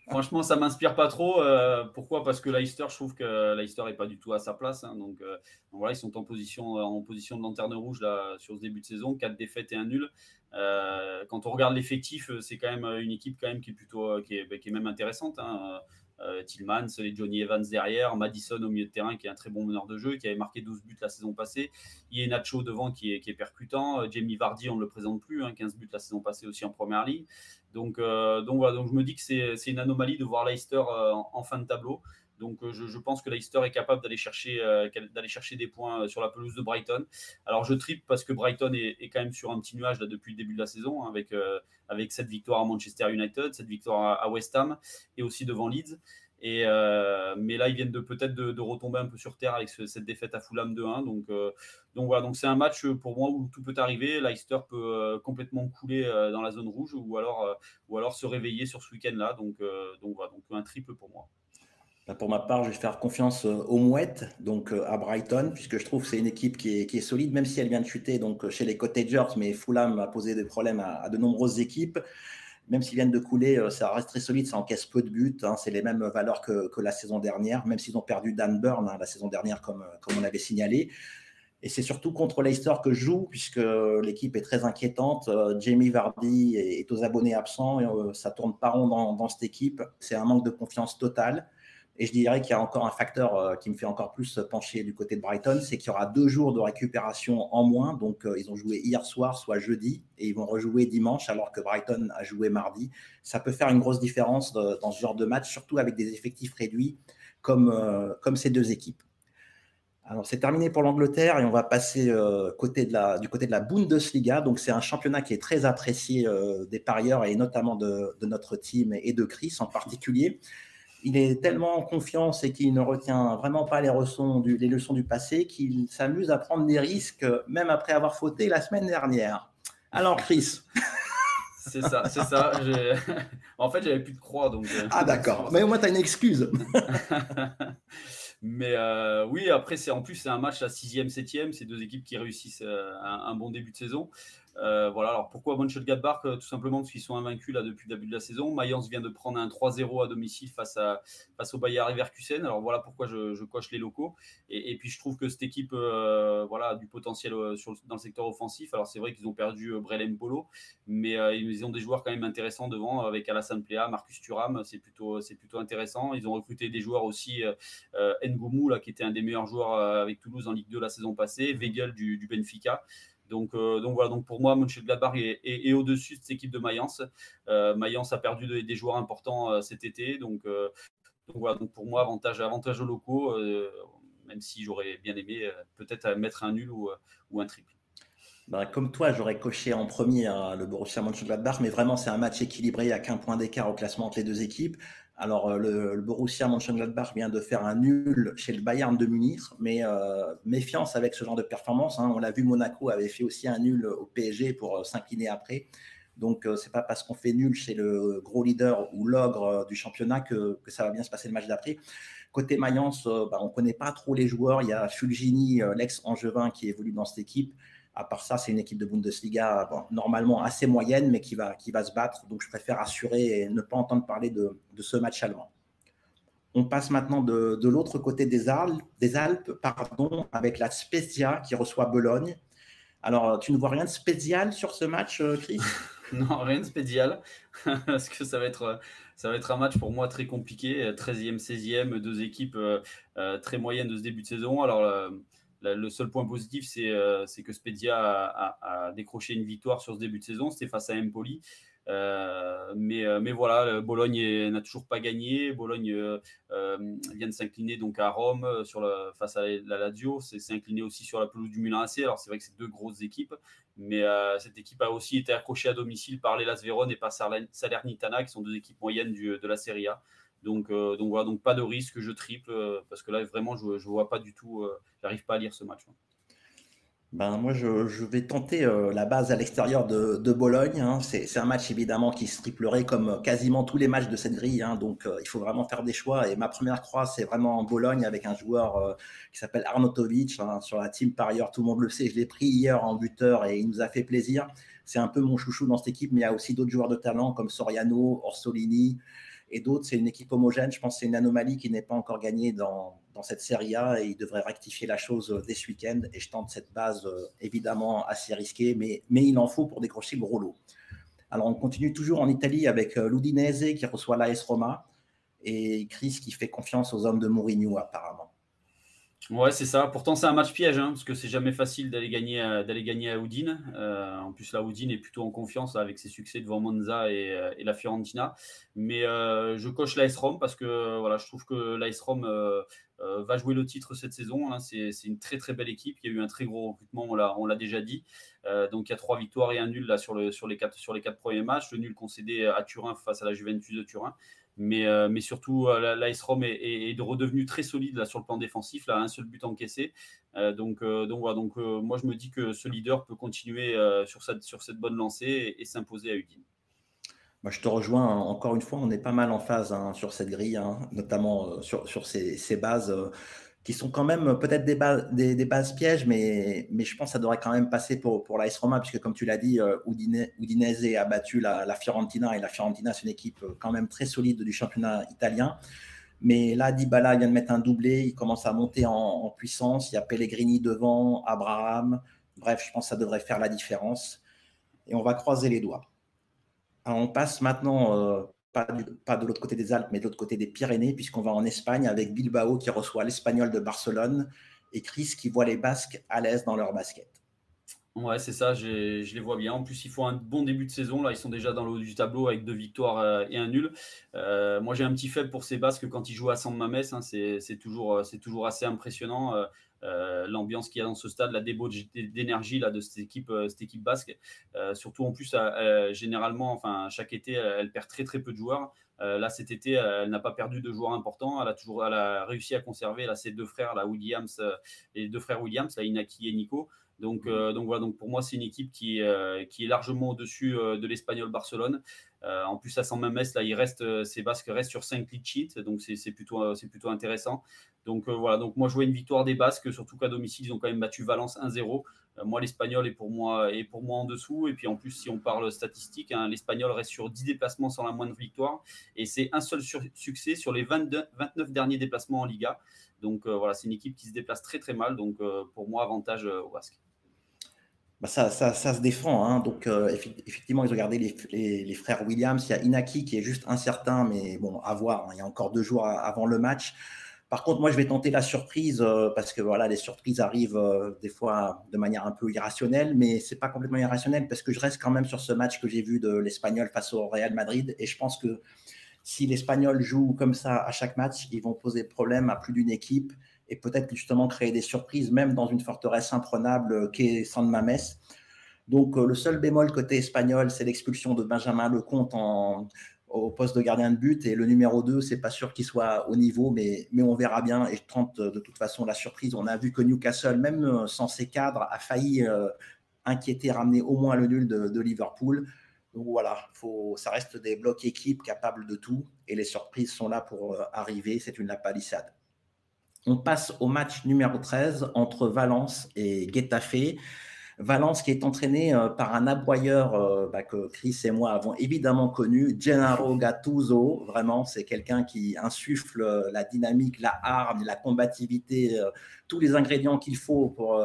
B: Franchement, ça m'inspire pas trop. Euh, pourquoi? Parce que Leicester, je trouve que Leicester n'est pas du tout à sa place. Hein. donc, voilà, ils sont en position, en position de lanterne rouge là, sur ce début de saison. Quatre défaites et un nul. Euh, quand on regarde l'effectif, euh, c'est quand même euh, une équipe quand qui est plutôt bah, même intéressante. Hein. Tillman, et Johnny Evans derrière, Madison au milieu de terrain qui est un très bon meneur de jeu, qui avait marqué 12 buts la saison passée. Il y a Nacho devant qui est, qui est percutant. Jamie Vardy, on ne le présente plus, 15 hein, buts la saison passée aussi en première ligne. Donc, donc voilà, donc je me dis que c'est une anomalie de voir Leicester en, fin de tableau. Donc euh, je, pense que Leicester est capable d'aller chercher, euh, des points euh, sur la pelouse de Brighton. Alors je tripe parce que Brighton est, quand même sur un petit nuage depuis le début de la saison, hein, avec, cette victoire à Manchester United, cette victoire à, West Ham et aussi devant Leeds. Mais là, ils viennent peut-être de, retomber un peu sur terre avec cette défaite à Fulham 2-1. Donc, voilà, c'est un match pour moi où tout peut arriver. Leicester peut complètement couler dans la zone rouge ou alors, ou alors se réveiller sur ce week-end-là. Donc, donc voilà, donc un triple pour moi.
A: Bah, pour ma part, je vais faire confiance euh, aux Mouettes, donc euh, à Brighton, puisque je trouve que c'est une équipe qui est, solide, même si elle vient de chuter donc, euh, chez les Cottagers, mais Fulham a posé des problèmes à, de nombreuses équipes. Même s'ils viennent de couler, ça reste très solide, ça encaisse peu de buts, hein, c'est les mêmes valeurs que, la saison dernière, même s'ils ont perdu Dan Burn hein, la saison dernière, comme, on l'avait signalé. Et c'est surtout contre Leicester que je joue, puisque l'équipe est très inquiétante. Jamie Vardy est, aux abonnés absents, et, ça tourne pas rond dans, dans cette équipe. C'est un manque de confiance totale. Et je dirais qu'il y a encore un facteur euh, qui me fait encore plus pencher du côté de Brighton, c'est qu'il y aura deux jours de récupération en moins. Donc, euh, ils ont joué hier soir, soit jeudi, et ils vont rejouer dimanche, alors que Brighton a joué mardi. Ça peut faire une grosse différence euh, dans ce genre de match, surtout avec des effectifs réduits comme, ces deux équipes. Alors, c'est terminé pour l'Angleterre et on va passer du côté de la Bundesliga. Donc, c'est un championnat qui est très apprécié des parieurs et notamment de, notre team et de Chris en particulier il est tellement en confiance et qu'il ne retient vraiment pas les leçons du, les leçons du passé qu'il s'amuse à prendre des risques, même après avoir fauté la semaine dernière. Alors, Chris
B: C'est ça, c'est ça. en fait, j'avais plus de croix. Donc,
A: euh, ah, d'accord. Mais au moins, tu as une excuse.
B: Mais euh, oui, après, c'est en plus, c'est un match à 6e, 7e. C'est deux équipes qui réussissent euh, un, bon début de saison. Euh, voilà, alors pourquoi Mönchengladbach Tout simplement parce qu'ils sont invaincus là depuis le début de la saison. Mayence vient de prendre un 3-0 à domicile face, à, face au Bayer Leverkusen. Alors voilà pourquoi je, coche les locaux. Et, puis je trouve que cette équipe euh, voilà, a du potentiel euh, dans le secteur offensif. Alors c'est vrai qu'ils ont perdu Brelem Polo, mais ils ont des joueurs quand même intéressants devant avec Alassane Plea, Marcus Thuram. C'est plutôt, plutôt intéressant. Ils ont recruté des joueurs aussi, Ngomu, là, qui était un des meilleurs joueurs avec Toulouse en Ligue 2 la saison passée, Weigel du, du Benfica. Donc, euh, donc voilà, donc pour moi, Mönchengladbach est, est, au-dessus de cette équipe de Mayence. Euh, Mayence a perdu des joueurs importants euh, cet été, donc, voilà, donc pour moi, avantage, avantage aux locaux, même si j'aurais bien aimé peut-être mettre un nul ou, un triple.
A: Bah, comme toi, j'aurais coché en premier le Borussia Mönchengladbach, mais vraiment, c'est un match équilibré à qu'un point d'écart au classement entre les deux équipes. Alors, euh, le, Borussia Mönchengladbach vient de faire un nul chez le Bayern de Munich, mais euh, méfiance avec ce genre de performance. Hein. On l'a vu, Monaco avait fait aussi un nul au PSG pour euh, s'incliner après. Donc, c'est pas parce qu'on fait nul chez le gros leader ou l'ogre du championnat que, ça va bien se passer le match d'après. Côté Mayence, bah, on connaît pas trop les joueurs. Il y a Fulgini, l'ex-angevin, qui évolue dans cette équipe. À part ça, c'est une équipe de Bundesliga normalement assez moyenne, mais qui va, qui va se battre. Donc, je préfère assurer et ne pas entendre parler de, ce match allemand. On passe maintenant de, l'autre côté des Alpes, des Alpes pardon, avec la Spezia qui reçoit Bologne. Alors, tu ne vois rien de spécial sur ce match, euh, Chris?
B: Non, rien de spécial, parce que ça va, être, ça va être un match pour moi très compliqué. 13e, 16e, deux équipes euh, euh, très moyennes de ce début de saison. Alors, le seul point positif, c'est euh, que Spedia a, décroché une victoire sur ce début de saison. C'était face à Empoli. mais, mais voilà, Bologne n'a toujours pas gagné. Bologne vient de s'incliner donc à Rome sur face à la Lazio. C'est incliné aussi sur la pelouse du Milan AC. Alors c'est vrai que c'est deux grosses équipes, mais cette équipe a aussi été accrochée à domicile par les Vérone et par Salernitana, qui sont deux équipes moyennes de la Serie A. Donc, donc voilà, donc pas de risque, je triple parce que là vraiment je, je vois pas du tout, j'arrive pas à lire ce match.
A: Ben, moi, je, vais tenter euh, la base à l'extérieur de, Bologne. Hein. C'est un match évidemment qui se triplerait comme quasiment tous les matchs de cette grille. Hein. Donc, euh, il faut vraiment faire des choix. Et ma première croix, c'est vraiment en Bologne avec un joueur euh, qui s'appelle Arnautovic hein, sur la team par ailleurs. Tout le monde le sait. Je l'ai pris hier en buteur et il nous a fait plaisir. C'est un peu mon chouchou dans cette équipe, mais il y a aussi d'autres joueurs de talent comme Soriano, Orsolini et d'autres. C'est une équipe homogène. Je pense que c'est une anomalie qui n'est pas encore gagnée dans, dans cette Serie A et il devrait rectifier la chose euh, dès ce week-end. Et je tente cette base euh, évidemment assez risquée, mais, mais il en faut pour décrocher le gros lot. Alors on continue toujours en Italie avec euh, l'Udinese qui reçoit l'AS Roma et Chris qui fait confiance aux hommes de Mourinho apparemment.
B: Ouais, c'est ça. Pourtant, c'est un match piège, hein, parce que c'est jamais facile d'aller gagner, gagner à Udine. Euh, en plus, la Udine est plutôt en confiance avec ses succès devant Monza et, euh, la Fiorentina. Mais euh, je coche l'AS Rome parce que voilà, je trouve que l'AS Rome va jouer le titre cette saison. Hein. C'est, une très très belle équipe. Il y a eu un très gros recrutement, on l'a, déjà dit. donc il y a trois victoires et un nul là sur les quatre premiers matchs. Le nul concédé à Turin face à la Juventus de Turin. Mais, euh, mais surtout, euh, l'AS Rome est, redevenu très solide là, sur le plan défensif, là, un seul but encaissé. Euh, donc, donc, voilà, donc moi, je me dis que ce leader peut continuer sur, cette, bonne lancée et, s'imposer à Udine.
A: Moi, je te rejoins. Hein. Encore une fois, on est pas mal en phase hein, sur cette grille, hein, notamment sur, ces bases qui sont quand même peut-être des, bases, pièges, mais, mais je pense que ça devrait quand même passer pour, pour l'AS Roma, puisque comme tu l'as dit, euh, Udinese a battu la, Fiorentina, et la Fiorentina, c'est une équipe euh, quand même très solide du championnat italien. Mais là, Dybala vient de mettre un doublé, il commence à monter en, puissance, il y a Pellegrini devant, Abraham, bref, je pense que ça devrait faire la différence. Et on va croiser les doigts. Alors, on passe maintenant euh, pas, de l'autre côté des Alpes, mais de l'autre côté des Pyrénées, puisqu'on va en Espagne avec Bilbao qui reçoit l'Espagnol de Barcelone et Chris qui voit les Basques à l'aise dans leur basket.
B: Ouais, c'est ça, je les vois bien. En plus, il faut un bon début de saison. Là, ils sont déjà dans le haut du tableau avec deux victoires euh, et un nul. Euh, moi, j'ai un petit faible pour ces Basques quand ils jouent à San Mamés. Hein, c'est toujours, toujours assez impressionnant. Euh, l'ambiance qu'il y a dans ce stade, la débauche d'énergie là de cette équipe, cette équipe basque. surtout en plus, généralement, enfin chaque été, elle perd très très peu de joueurs. là, cet été, elle n'a pas perdu de joueurs importants. Elle a toujours, réussi à conserver là ses deux frères, la Williams, les deux frères Williams, là, Inaki et Nico. Donc, euh, donc voilà, donc pour moi, c'est une équipe qui, euh, qui est largement au-dessus euh, de l'Espagnol Barcelone. en plus, à San Mamés, là, il reste, ces Basques restent sur 5 clean sheets, donc c'est plutôt, c'est plutôt intéressant. Donc voilà, donc moi, je vois une victoire des Basques, surtout qu'à domicile, ils ont quand même battu Valence 1-0. moi, l'Espagnol est pour moi, est pour moi en dessous. Et puis en plus, si on parle statistique, hein, l'Espagnol reste sur 10 déplacements sans la moindre victoire. Et c'est un seul succès sur les 22, 29 derniers déplacements en Liga. Donc voilà, c'est une équipe qui se déplace très très mal. Donc pour moi, avantage aux Basques.
A: Bah, ça, ça, se défend. Hein. Donc, euh, effectivement, ils ont gardé les, les, frères Williams. Il y a Inaki qui est juste incertain, mais bon, à voir. Hein. Il y a encore deux jours avant le match. Par contre, moi, je vais tenter la surprise euh, parce que voilà, les surprises arrivent euh, des fois de manière un peu irrationnelle, mais c'est pas complètement irrationnel parce que je reste quand même sur ce match que j'ai vu de l'Espagnol face au Real Madrid et je pense que si l'Espagnol joue comme ça à chaque match, ils vont poser problème à plus d'une équipe et peut-être justement créer des surprises, même dans une forteresse imprenable qu'est San Mamés. Donc, euh, le seul bémol côté espagnol, c'est l'expulsion de Benjamin Lecomte au poste de gardien de but. Et le numéro 2, c'est pas sûr qu'il soit au niveau, mais, mais on verra bien. Et je tente de toute façon la surprise. On a vu que Newcastle, même euh, sans ses cadres, a failli euh, inquiéter, ramener au moins le nul de, Liverpool. Donc voilà, ça reste des blocs équipes capables de tout. Et les surprises sont là pour arriver. C'est une lapalissade. On passe au match numéro 13 entre Valence et Getafe. Valence qui est entraîné euh, par un aboyeur euh, bah, que Chris et moi avons évidemment connu, Gennaro Gattuso. Vraiment, c'est quelqu'un qui insuffle euh, la dynamique, la hargne, la combativité, tous les ingrédients qu'il faut pour,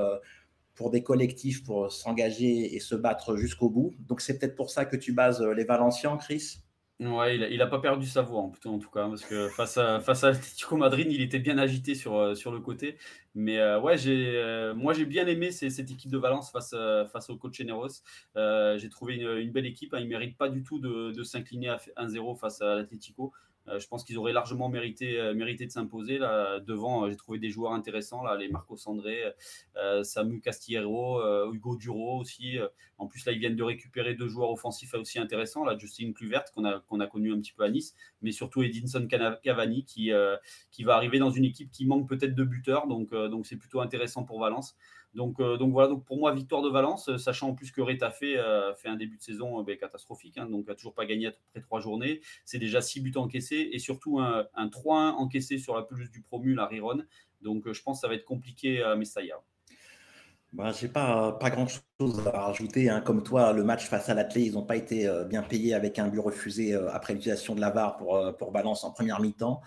A: pour des collectifs pour s'engager et se battre jusqu'au bout. Donc c'est peut-être pour ça que tu bases les Valenciens, Chris?
B: Ouais, il a, pas perdu sa voix en, en tout cas, parce que face à face à Madrid, il était bien agité sur, euh, le côté. Mais euh, ouais, euh, moi j'ai bien aimé cette équipe de Valence face face au coach Generos. j'ai trouvé une, belle équipe. Hein. Ils méritent pas du tout de, de s'incliner à 1-0 face à l'Atlético. Euh, je pense qu'ils auraient largement mérité, euh, de s'imposer. Devant, euh, j'ai trouvé des joueurs intéressants, les Marcos André, Samu Castillero, Hugo Duro aussi. En plus, là, ils viennent de récupérer deux joueurs offensifs aussi intéressants. Là, Justine Cluvert, qu'on a, connu un petit peu à Nice, mais surtout Edinson Cavani, qui, va arriver dans une équipe qui manque peut-être de buteurs. Donc c'est plutôt intéressant pour Valence. Donc, euh, donc voilà, donc pour moi, victoire de Valence, euh, sachant en plus que Reta fait, euh, fait un début de saison ben, catastrophique, hein, donc a toujours pas gagné après trois journées. C'est déjà six buts encaissés et surtout un, 3-1 encaissé sur la pelouse du promu, la Riron. Donc je pense que ça va être compliqué à Mestalla.
A: Bah, je n'ai pas, pas grand-chose à rajouter. Hein. Comme toi, le match face à l'Athlé, ils n'ont pas été bien payés avec un but refusé après l'utilisation de la VAR pour, pour Balance en première mi-temps.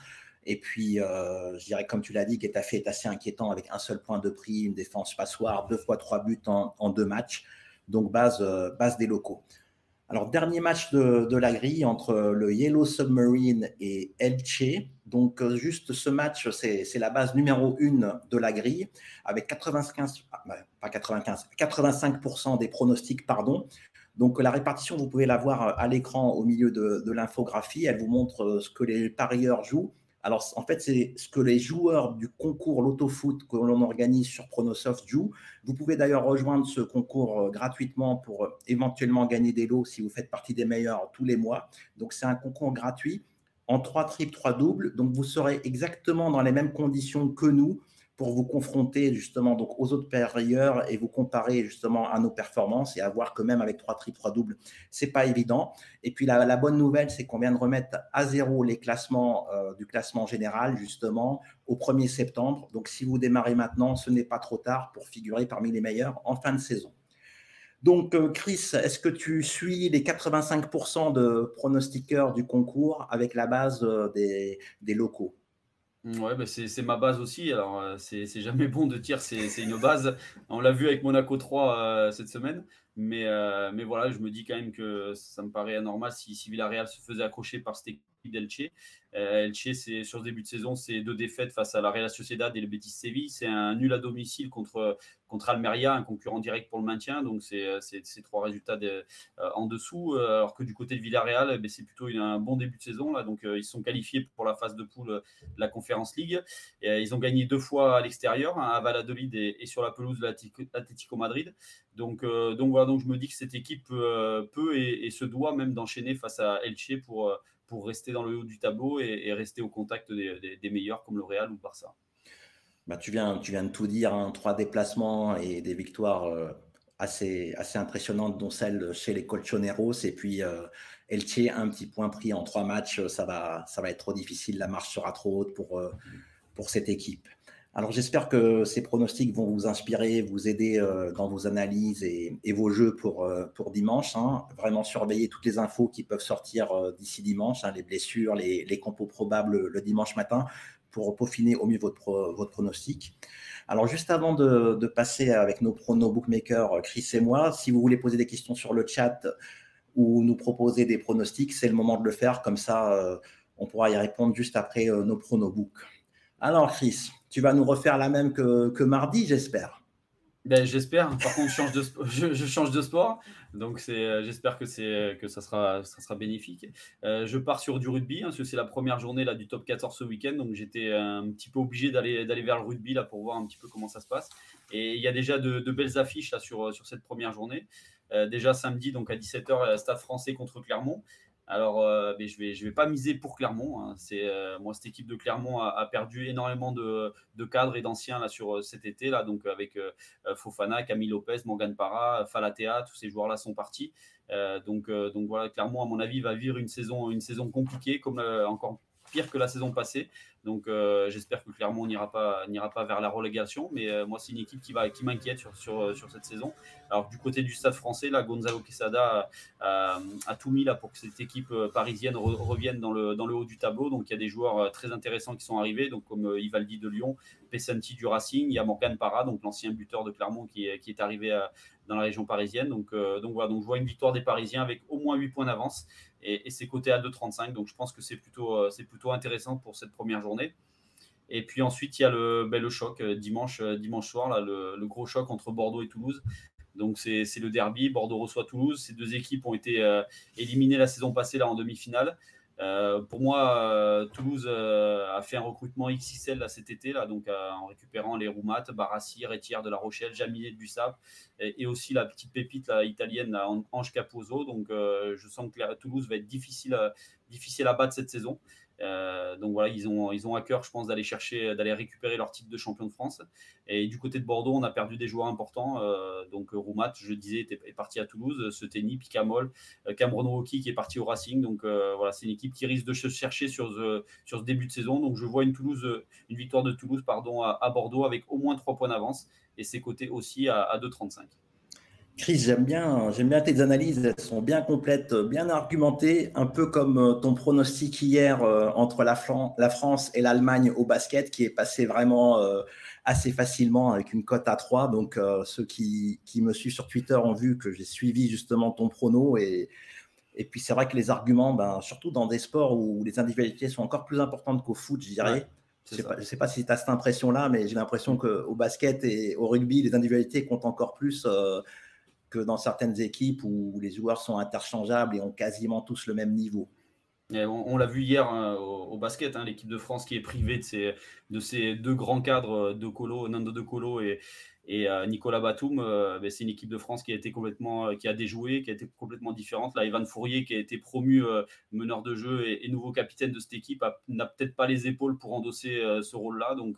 A: Et puis, euh, je dirais, comme tu l'as dit, Getafe est assez inquiétant avec un seul point de prix, une défense passoire, deux fois trois buts en, deux matchs. Donc, base, euh, base des locaux. Alors, dernier match de, la grille entre le Yellow Submarine et Elche. Donc, euh, juste ce match, c'est la base numéro une de la grille, avec 95, ah, bah, pas 95, 85% des pronostics, pardon. Donc, la répartition, vous pouvez la voir à l'écran au milieu de, de l'infographie. Elle vous montre ce que les parieurs jouent. Alors, en fait, c'est ce que les joueurs du concours Loto-Foot que l'on organise sur Pronosoft jouent. Vous pouvez d'ailleurs rejoindre ce concours euh, gratuitement pour euh, éventuellement gagner des lots si vous faites partie des meilleurs tous les mois. Donc, c'est un concours gratuit en trois triples, trois doubles. Donc, vous serez exactement dans les mêmes conditions que nous pour vous confronter justement donc aux autres parieurs et vous comparer justement à nos performances et à voir que même avec trois triples, trois doubles, c'est pas évident. Et puis la, bonne nouvelle, c'est qu'on vient de remettre à zéro les classements euh, du classement général justement au 1er septembre. Donc si vous démarrez maintenant, ce n'est pas trop tard pour figurer parmi les meilleurs en fin de saison. Donc, euh, Chris, est-ce que tu suis les 85% de pronostiqueurs du concours avec la base euh, des locaux?
B: Ouais, bah, c'est ma base aussi. Alors, euh, c'est jamais bon de dire c'est une base. On l'a vu avec Monaco 3 euh, cette semaine. Mais, euh, mais voilà, je me dis quand même que ça me paraît anormal si, si Villarreal se faisait accrocher par cette équipe d'Elche. Euh, Elche, c'est sur ce début de saison, c'est deux défaites face à la Real Sociedad et le Betis Séville. C'est un nul à domicile contre, contre Almeria, un concurrent direct pour le maintien. Donc, c'est ces trois résultats euh, en dessous. Euh, alors que du côté de Villarreal, eh c'est plutôt un bon début de saison. Là. Donc, ils sont qualifiés pour la phase de poule de la Conférence League. Ils ont gagné deux fois à l'extérieur, hein, à Valladolid et, sur la pelouse de l'Atlético Madrid. Donc, donc voilà, donc je me dis que cette équipe peut et se doit même d'enchaîner face à Elche pour pour rester dans le haut du tableau et, rester au contact des, meilleurs comme le Real ou Barça.
A: Bah, tu, viens, tu viens de tout dire, hein. trois déplacements et des victoires euh, assez, assez impressionnantes, dont celle chez les Colchoneros. Et puis euh, Elche, un petit point pris en trois matchs, ça va, ça va être trop difficile, la marche sera trop haute pour, euh, pour cette équipe. Alors j'espère que ces pronostics vont vous inspirer, vous aider euh, dans vos analyses et, vos jeux pour, euh, pour dimanche. Hein. Vraiment surveiller toutes les infos qui peuvent sortir euh, d'ici dimanche, hein, les blessures, les, les, compos probables le dimanche matin pour peaufiner au mieux votre, votre pronostic. Alors juste avant de, passer avec nos pronos bookmakers, Chris et moi, si vous voulez poser des questions sur le chat ou nous proposer des pronostics, c'est le moment de le faire. Comme ça, on pourra y répondre juste après nos pronos book. Alors Chris, tu vas nous refaire la même que, mardi, j'espère.
B: Ben, j'espère. Par contre, je change de, sport. Donc, euh, j'espère que, que ça, sera, bénéfique. Euh, je pars sur du rugby, hein, parce que c'est la première journée là, du top 14 ce week-end. Donc, j'étais un petit peu obligé d'aller vers le rugby là, pour voir un petit peu comment ça se passe. Et il y a déjà de, belles affiches là, sur, sur cette première journée. Euh, déjà samedi, donc à 17h, Stade français contre Clermont. Alors, euh, je ne vais, je vais pas miser pour Clermont. Hein. C'est, euh, moi, cette équipe de Clermont a, perdu énormément de, cadres et d'anciens là, sur euh, cet été, là, donc avec Fofana, Camille Lopez, Morgan Parra, Falatea, tous ces joueurs-là sont partis. donc, donc voilà, Clermont, à mon avis, va vivre une saison, une saison compliquée, comme encore pire que la saison passée. Donc euh, j'espère que Clermont n'ira pas, pas vers la relégation. Mais euh, moi, c'est une équipe qui, qui m'inquiète sur, sur, euh, sur, cette saison. Alors du côté du stade français, là, Gonzalo Quesada a, tout mis là, pour que cette équipe parisienne revienne dans le, dans le haut du tableau. Donc il y a des joueurs très intéressants qui sont arrivés, donc, comme Ivaldi de Lyon, Pessanti du Racing. Il y a Morgan Parra, donc l'ancien buteur de Clermont qui qui est arrivé dans la région parisienne. Donc, donc voilà, donc je vois une victoire des Parisiens avec au moins 8 points d'avance et, c'est coté à 2,35. Donc je pense que c'est plutôt, euh, c'est plutôt intéressant pour cette première journée. Et puis ensuite, il y a le, ben, choc euh, dimanche, euh, dimanche soir, le, gros choc entre Bordeaux et Toulouse. Donc c'est le derby, Bordeaux reçoit Toulouse. Ces deux équipes ont été éliminées la saison passée en demi-finale. Euh, pour moi, euh, Toulouse euh, a fait un recrutement XXL là, cet été, là, donc en récupérant les Roumat, Barassi, Rétière de La Rochelle, Jaminet du Sap, et, aussi la petite pépite italienne, Ange Capozzo. Donc je sens que Toulouse va être difficile, difficile à battre cette saison. Euh, donc voilà, ils ont, ils ont à cœur, je pense, d'aller chercher, d'aller récupérer leur titre de champion de France. Et du côté de Bordeaux, on a perdu des joueurs importants. Euh, donc Roumat, je disais, est parti à Toulouse. Seteni, Picamol, euh, Cameron Hockey qui est parti au Racing. Donc voilà, c'est une équipe qui risque de se chercher sur ce, sur ce début de saison. Donc je vois une, Toulouse, une victoire de Toulouse pardon, à, Bordeaux avec au moins 3 points d'avance. Et c'est coté aussi à, à 2,35.
A: Chris, j'aime bien, j'aime bien tes analyses. Elles sont bien complètes, bien argumentées, un peu comme euh, ton pronostic hier euh, entre la, France et l'Allemagne au basket, qui est passé vraiment euh, assez facilement avec une cote à 3. Donc, ceux qui, me suivent sur Twitter ont vu que j'ai suivi justement ton prono. Et, et puis, c'est vrai que les arguments, ben, surtout dans des sports où les individualités sont encore plus importantes qu'au foot, je dirais. je ne sais, pas si tu as cette impression-là, mais j'ai l'impression qu'au basket et au rugby, les individualités comptent encore plus que dans certaines équipes où les joueurs sont interchangeables et ont quasiment tous le même niveau.
B: on, l'a vu hier hein, au, basket, hein, l'équipe de France qui est privée de ces deux grands cadres, de Colo, Nando De Colo et, euh, Nicolas Batum. Euh, ben, c'est une équipe de France qui a été complètement, euh, qui a déjoué, qui a été complètement différente. Là, Evan Fourier, qui a été promu meneur de jeu et, nouveau capitaine de cette équipe, n'a peut-être pas les épaules pour endosser ce rôle-là. Donc,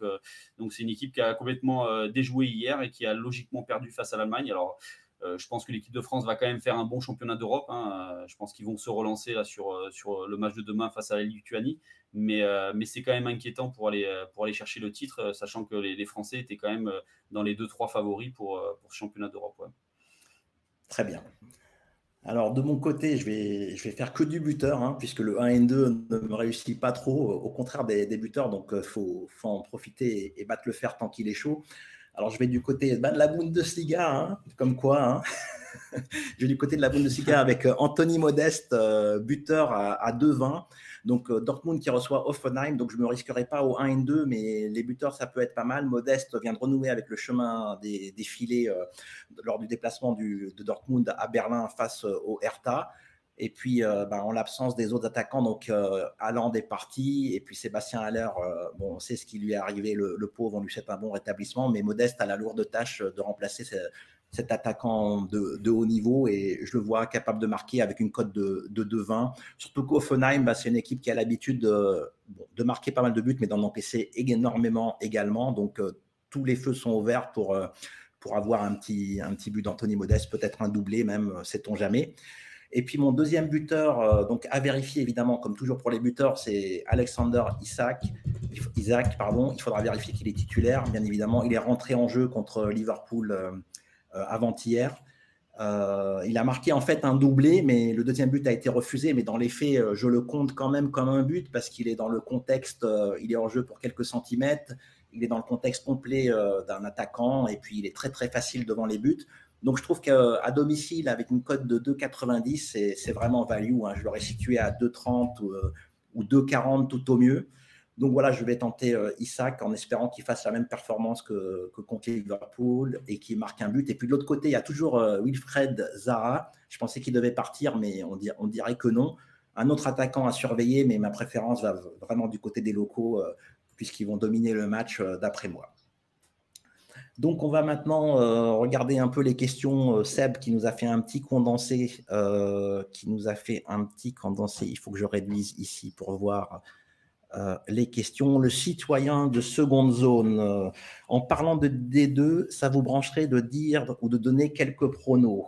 B: donc c'est une équipe qui a complètement déjoué hier et qui a logiquement perdu face à l'Allemagne. Alors, euh, je pense que l'équipe de France va quand même faire un bon championnat d'Europe. Hein. Euh, je pense qu'ils vont se relancer sur, euh, le match de demain face à la Lituanie. Mais, c'est quand même inquiétant pour aller, chercher le titre, sachant que les, Français étaient quand même dans les 2-3 favoris pour, ce championnat d'Europe.
A: Très bien. Alors de mon côté, je vais, vais faire que du buteur, hein, puisque le 1 et 2 ne me réussit pas trop, au contraire des, buteurs, donc il faut, faut, en profiter et, et battre le fer tant qu'il est chaud. Alors, je vais du côté ben, de la Bundesliga, hein, comme quoi. Hein. je vais du côté de la Bundesliga avec euh, Anthony Modeste, euh, buteur à, 2-20. Donc, euh, Dortmund qui reçoit Offenheim. Donc, je ne me risquerai pas au 1 et 2, mais les buteurs, ça peut être pas mal. Modeste vient de renouer avec le chemin des, filets lors du déplacement de Dortmund à Berlin face au Hertha. Et puis, euh, ben, en l'absence des autres attaquants, donc euh, Allende est parti, et puis Sébastien Haller, euh, bon, on sait ce qui lui est arrivé, le, pauvre, on lui souhaite un bon rétablissement, mais Modeste a la lourde tâche de remplacer cet attaquant de, haut niveau, et je le vois capable de marquer avec une cote de, de 2-20. Surtout qu'Offenheim, ben, c'est une équipe qui a l'habitude de, marquer pas mal de buts, mais d'en encaisser énormément également. Donc, tous les feux sont ouverts pour, pour avoir un petit, un petit but d'Anthony Modeste, peut-être un doublé même, sait-on jamais. Et puis mon deuxième buteur, euh, donc à vérifier évidemment, comme toujours pour les buteurs, c'est Alexander Isaac. Isaac, pardon. Il faudra vérifier qu'il est titulaire, bien évidemment. Il est rentré en jeu contre Liverpool euh, euh, avant-hier. il a marqué en fait un doublé, mais le deuxième but a été refusé. Mais dans les faits, je le compte quand même comme un but parce qu'il est dans le contexte, il est en jeu pour quelques centimètres, il est dans le contexte complet d'un attaquant et puis il est très très facile devant les buts. Donc, je trouve qu'à domicile, avec une cote de 2,90, c'est vraiment value. Hein. Je l'aurais situé à 2,30 ou, 2,40 euh, tout au mieux. Donc voilà, je vais tenter euh, Isaac en espérant qu'il fasse la même performance que, contre Liverpool et qu'il marque un but. Et puis de l'autre côté, il y a toujours euh, Wilfred Zara. Je pensais qu'il devait partir, mais on, dirait que non. Un autre attaquant à surveiller, mais ma préférence va vraiment du côté des locaux, puisqu'ils vont dominer le match d'après moi. Donc, on va maintenant euh, regarder un peu les questions. Euh, Seb qui nous a fait un petit condensé, euh, qui nous a fait un petit condensé. Il faut que je réduise ici pour voir les questions. Le citoyen de seconde zone. en parlant de D2, ça vous brancherait de dire ou de donner quelques pronos?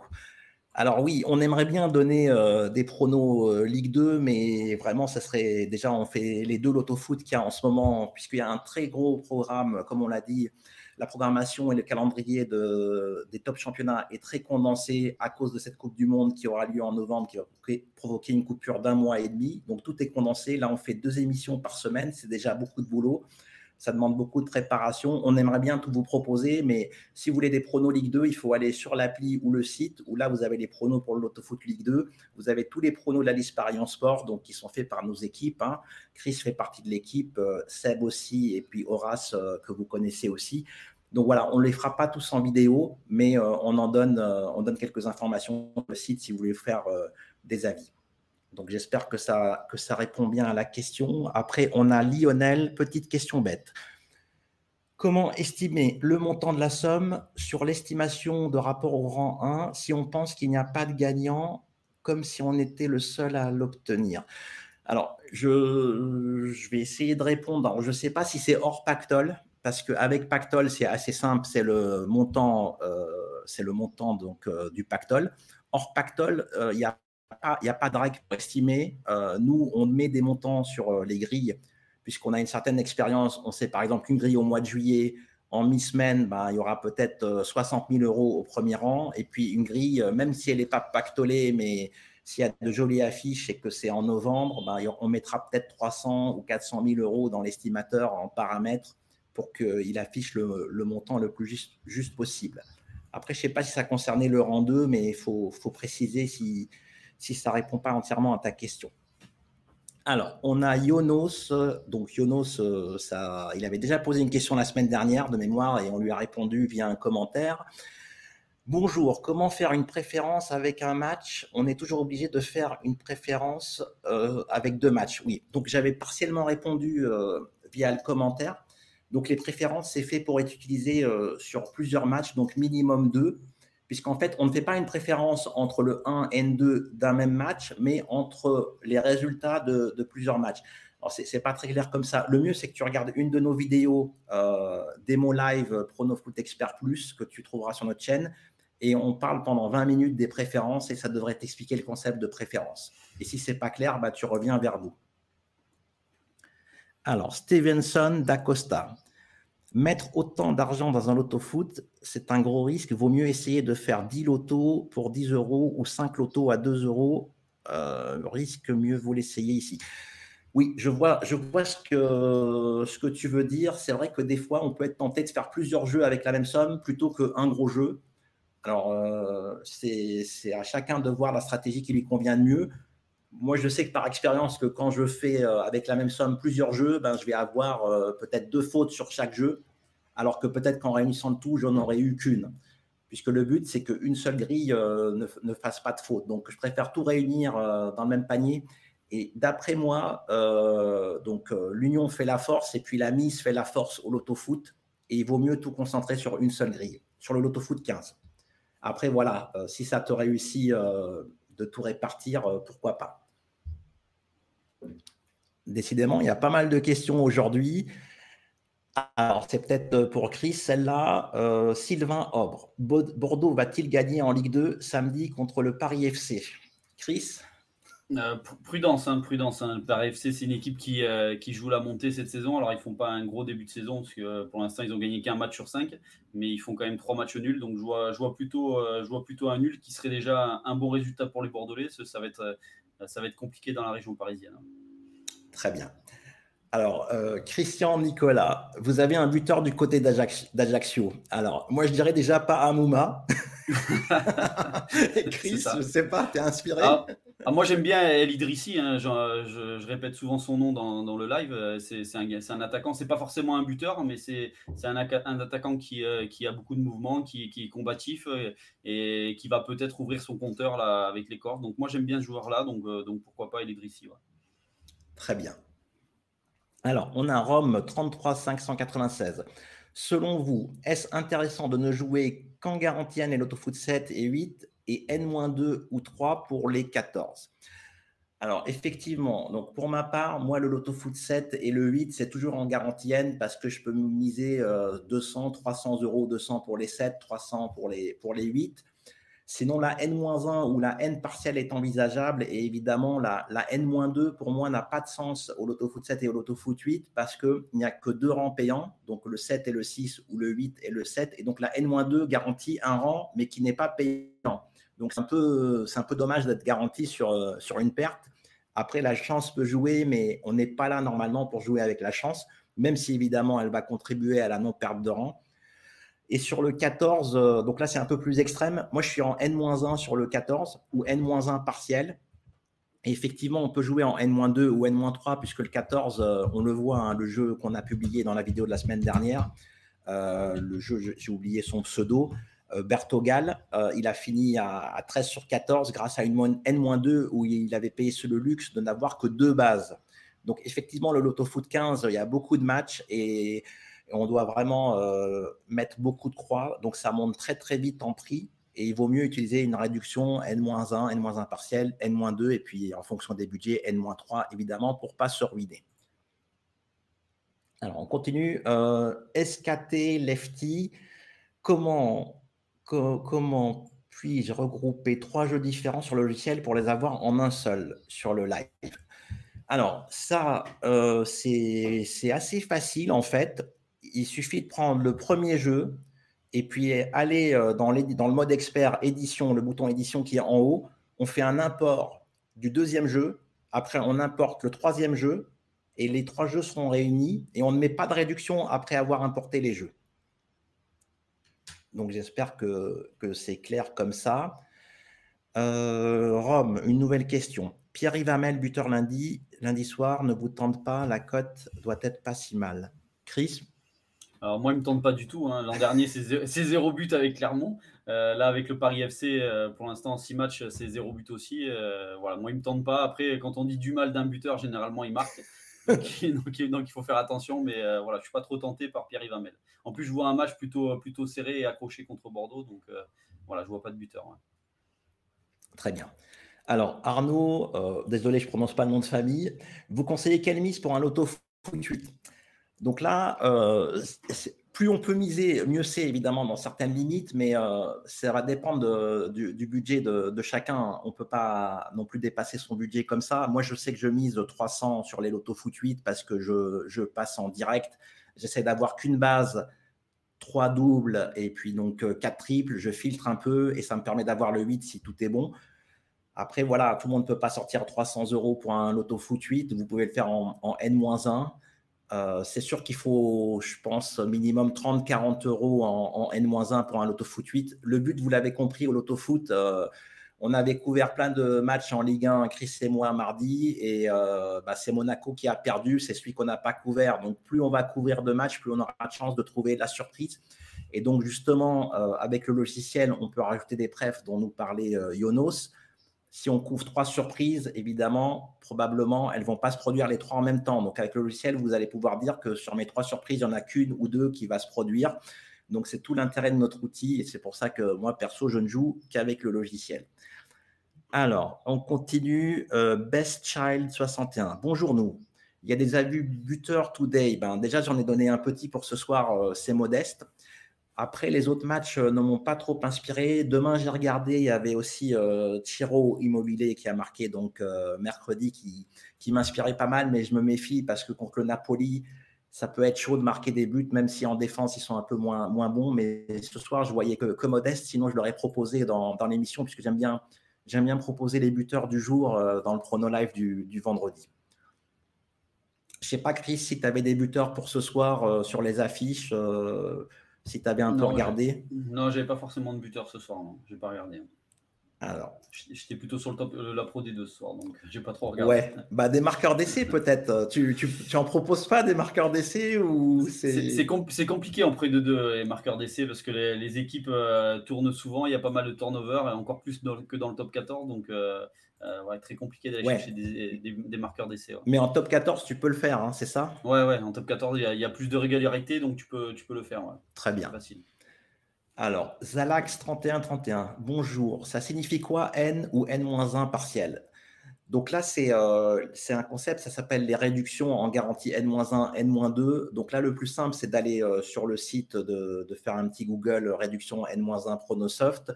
A: alors oui, on aimerait bien donner des pronos Ligue 2, mais vraiment, ça serait déjà, on fait les deux loto-foot qu'il y a en ce moment, puisqu'il y a un très gros programme, comme on l'a dit, la programmation et le calendrier des top championnats est très condensé à cause de cette Coupe du Monde qui aura lieu en novembre, qui va provoquer une coupure d'un mois et demi. Donc tout est condensé. Là, on fait deux émissions par semaine, c'est déjà beaucoup de boulot ça demande beaucoup de préparation. On aimerait bien tout vous proposer, mais si vous voulez des pronos Ligue 2, il faut aller sur l'appli ou le site, où là, vous avez les pronos pour l'Autofoot Ligue 2. Vous avez tous les pronos de la liste Paris en sport, donc qui sont faits par nos équipes. Hein. Chris fait partie de l'équipe, euh, Seb aussi, et puis Horace, euh, que vous connaissez aussi. Donc voilà, on ne les fera pas tous en vidéo, mais euh, on en donne, on donne quelques informations sur le site si vous voulez faire des avis. Donc j'espère que ça, que ça répond bien à la question. Après, on a Lionel, petite question bête. Comment estimer le montant de la somme sur l'estimation de rapport au rang 1 si on pense qu'il n'y a pas de gagnant, comme si on était le seul à l'obtenir? Alors, je, je, vais essayer de répondre. je ne sais pas si c'est hors pactole, parce qu'avec pactole, c'est assez simple, c'est le montant, euh, c'est le montant donc, euh, du pactole. Hors pactole, euh, il y a il n'y a pas de règle pour estimer. Euh, nous, on met des montants sur euh, les grilles, puisqu'on a une certaine expérience. On sait par exemple qu'une grille au mois de juillet, en mi-semaine, ben, il y aura peut-être 60 euh, 000 euros au premier rang. Et puis une grille, même si elle n'est pas pactolée, mais s'il y a de jolies affiches et que c'est en novembre, ben, on mettra peut-être 300 ou 400 000 euros dans l'estimateur en paramètres pour qu'il affiche le, montant le plus juste, possible. Après, je ne sais pas si ça concernait le rang 2, mais il faut, faut préciser si, si ça ne répond pas entièrement à ta question. Alors, on a Yonos. Donc, Yonos, euh, ça, il avait déjà posé une question la semaine dernière de mémoire et on lui a répondu via un commentaire. Bonjour, comment faire une préférence avec un match? On est toujours obligé de faire une préférence euh, avec deux matchs. Oui, donc j'avais partiellement répondu euh, via le commentaire. Donc les préférences, c'est fait pour être utilisé sur plusieurs matchs, donc minimum deux puisqu'en fait, on ne fait pas une préférence entre le 1 et N2 d'un même match, mais entre les résultats de, plusieurs matchs. Alors, ce n'est pas très clair comme ça. Le mieux, c'est que tu regardes une de nos vidéos euh, démo live Pronofoot Expert Plus que tu trouveras sur notre chaîne. Et on parle pendant 20 minutes des préférences et ça devrait t'expliquer le concept de préférence. Et si ce n'est pas clair, bah, tu reviens vers nous. Alors, Stevenson d'Acosta. Mettre autant d'argent dans un loto foot, c'est un gros risque. Vaut mieux essayer de faire 10 lotos pour 10 euros ou 5 lotos à 2 euros. Euh, risque, mieux vaut l'essayer ici. Oui, je vois, ce, que, tu veux dire. C'est vrai que des fois, on peut être tenté de faire plusieurs jeux avec la même somme plutôt qu'un gros jeu. Alors, euh, c'est à chacun de voir la stratégie qui lui convient le mieux. Moi, je sais que par expérience que quand je fais euh, avec la même somme plusieurs jeux, ben, je vais avoir euh, peut-être deux fautes sur chaque jeu alors que peut-être qu'en réunissant tout, j'en aurais eu qu'une. Puisque le but, c'est qu'une seule grille euh, ne, fasse pas de faute. Donc, je préfère tout réunir dans le même panier. Et d'après moi, donc l'union fait la force et puis la mise fait la force au loto foot. Et il vaut mieux tout concentrer sur une seule grille, sur le loto foot 15. Après, voilà, si ça te réussit de tout répartir, pourquoi pas. Décidément, il y a pas mal de questions aujourd'hui. Alors, c'est peut-être euh, pour Chris, celle-là. Euh, Sylvain Obre. Bordeaux va-t-il gagner en Ligue 2 samedi contre le Paris FC Chris?
B: Euh, Prudence, hein, prudence. Hein. FC, c'est une équipe qui, qui, joue la montée cette saison. Alors, ils font pas un gros début de saison, parce que pour l'instant, ils ont gagné qu'un match sur cinq, mais ils font quand même trois matchs nuls. Donc, je vois, plutôt, un nul qui serait déjà un bon résultat pour les Bordelais. Ça, va être, compliqué dans la région parisienne.
A: Très bien. Alors, euh, Christian Nicolas, vous avez un buteur du côté d'Ajaccio. Alors, moi, je dirais déjà pas Amouma. Chris, je sais pas, tu es inspiré
B: ah, ah, Moi, j'aime bien El Idrissi. Hein. je, répète souvent son nom dans, le live. C'est un, un, attaquant. C'est pas forcément un buteur, mais c'est un, un, attaquant qui, euh, qui, a beaucoup de mouvements, qui, qui est combatif euh, et, qui va peut-être ouvrir son compteur là, avec les cordes. Donc, moi, j'aime bien ce joueur-là. Donc, donc, pourquoi pas El Idrissi
A: Très bien. Alors, on a Rome 33 596. Selon vous, est-ce intéressant de ne jouer qu'en garantie N et l'autofoot 7 et 8 et N-2 ou 3 pour les 14 alors, effectivement, donc pour ma part, moi, le Loto Foot 7 et le 8, c'est toujours en garantie N parce que je peux miser 200, 300 euros, 200 pour les 7, 300 pour les, pour les 8. Sinon, la N-1 ou la N partielle est envisageable et évidemment, la, la N-2 pour moi n'a pas de sens au Loto Foot 7 et au Loto Foot 8 parce qu'il n'y a que deux rangs payants, donc le 7 et le 6 ou le 8 et le 7. Et donc la N-2 garantit un rang mais qui n'est pas payant. Donc c'est un peu, un peu dommage d'être garanti sur, sur une perte. Après, la chance peut jouer, mais on n'est pas là normalement pour jouer avec la chance, même si évidemment elle va contribuer à la non-perte de rang. Et sur le 14, euh, donc là c'est un peu plus extrême. Moi je suis en N-1 sur le 14 ou N-1 partiel. Et effectivement, on peut jouer en N-2 ou N-3 puisque le 14, euh, on le voit, hein, le jeu qu'on a publié dans la vidéo de la semaine dernière, le jeu, j'ai oublié son pseudo, euh, Bertogal, euh, il a fini à, 13 sur 14 grâce à une N-2 où il avait payé le luxe de n'avoir que deux bases. Donc effectivement, le Lotto Foot 15, il y a beaucoup de matchs et on doit vraiment euh, mettre beaucoup de croix. Donc ça monte très très vite en prix et il vaut mieux utiliser une réduction N-1, N-1 partiel, N-2 et puis en fonction des budgets, N-3 évidemment pour pas se ruiner. Alors on continue. SKT Lefty, comment comment puis-je regrouper trois jeux différents sur le logiciel pour les avoir en un seul sur le live? Alors, ça, euh, c'est assez facile en fait. Il suffit de prendre le premier jeu et puis aller euh, dans, le mode expert édition, le bouton édition qui est en haut. On fait un import du deuxième jeu. Après, on importe le troisième jeu et les trois jeux seront réunis et on ne met pas de réduction après avoir importé les jeux. Donc j'espère que, c'est clair comme ça. Euh, Rome, une nouvelle question. Pierre-Yves Hamel, buteur lundi, lundi soir, ne vous tente pas, la cote doit être pas si mal. Chris?
B: Alors moi, il ne me tente pas du tout. Hein. L'an dernier, c'est zéro but avec Clermont. Euh, là, avec le Paris FC, euh, pour l'instant, six matchs, c'est zéro but aussi. voilà, moi, il ne me tente pas. Après, quand on dit du mal d'un buteur, généralement, il marque. donc, il faut faire attention, mais euh, voilà, je suis pas trop tenté par Pierre-Yves En plus, je vois un match plutôt, plutôt serré et accroché contre Bordeaux, donc euh, voilà, je vois pas de buteur.
A: Très bien. Alors, Arnaud, euh, désolé, je ne prononce pas le nom de famille. Vous conseillez quelle mise pour un loto foot 8 Donc là, plus on peut miser, mieux c'est évidemment dans certaines limites, mais euh, ça va dépendre du, budget de, chacun. On ne peut pas non plus dépasser son budget comme ça. Moi, je sais que je mise 300 sur les lotos foot 8 parce que je, passe en direct. J'essaie d'avoir qu'une base, trois doubles et puis donc euh, quatre triples. Je filtre un peu et ça me permet d'avoir le 8 si tout est bon. Après, voilà, tout le monde ne peut pas sortir 300 euros pour un loto foot 8. Vous pouvez le faire en N-1. Euh, c'est sûr qu'il faut, je pense, minimum 30-40 euros en, N-1 pour un loto foot 8. Le but, vous l'avez compris, au loto foot, euh, on avait couvert plein de matchs en Ligue 1, Chris et moi, mardi, et euh, bah, c'est Monaco qui a perdu, c'est celui qu'on n'a pas couvert. Donc, plus on va couvrir de matchs, plus on aura de chance de trouver la surprise. Et donc, justement, avec le logiciel, on peut rajouter des prefs dont nous parlait Yonos. Si on couvre trois surprises, évidemment, probablement, elles ne vont pas se produire les trois en même temps. Donc, avec le logiciel, vous allez pouvoir dire que sur mes trois surprises, il n'y en a qu'une ou deux qui va se produire. Donc, c'est tout l'intérêt de notre outil et c'est pour ça que moi, perso, je ne joue qu'avec le logiciel. Alors, on continue. Euh, Best Child 61. Bonjour, nous. Il y a des avis buteurs today. Ben, déjà, j'en ai donné un petit pour ce soir, euh, c'est modeste. Après, les autres matchs euh, ne m'ont pas trop inspiré. Demain, j'ai regardé, il y avait aussi euh, Chiro Immobilier qui a marqué donc euh, mercredi, qui, qui m'inspirait pas mal, mais je me méfie parce que contre le Napoli, ça peut être chaud de marquer des buts, même si en défense, ils sont un peu moins, moins bons. Mais ce soir, je voyais que, modeste, sinon je l'aurais proposé dans, dans l'émission, puisque j'aime bien, bien proposer les buteurs du jour dans le chrono live du, du vendredi. Je ne sais pas, Chris, si tu avais des buteurs pour ce soir sur les affiches si tu avais un peu regardé.
B: Non, j'avais pas forcément de buteur ce soir. J'ai pas regardé. Alors, j'étais plutôt sur le top, euh, la Pro D2 ce soir, donc j'ai pas trop regardé.
A: Ouais, bah des marqueurs d'essai peut-être. Tu, tu, tu, en proposes pas des marqueurs d'essai ou
B: c'est c'est compliqué en Pro D2 les marqueurs d'essai parce que les, équipes euh, tournent souvent, il y a pas mal de turnover et encore plus que dans le top 14, donc euh, euh, ouais, très compliqué d'aller chercher des, marqueurs d'essai.
A: Mais en top 14, tu peux le faire, hein, c'est ça?
B: Ouais, ouais, en top 14, il y, a plus de régularité, donc tu peux, tu peux le faire.
A: Très bien. Facile. Alors, Zalax 3131, bonjour. Ça signifie quoi N ou N-1 partiel? Donc là, euh, c'est un concept, ça s'appelle les réductions en garantie N-1, N-2. Donc là, le plus simple, c'est d'aller euh, sur le site, de, de, faire un petit Google réduction N-1 Pronosoft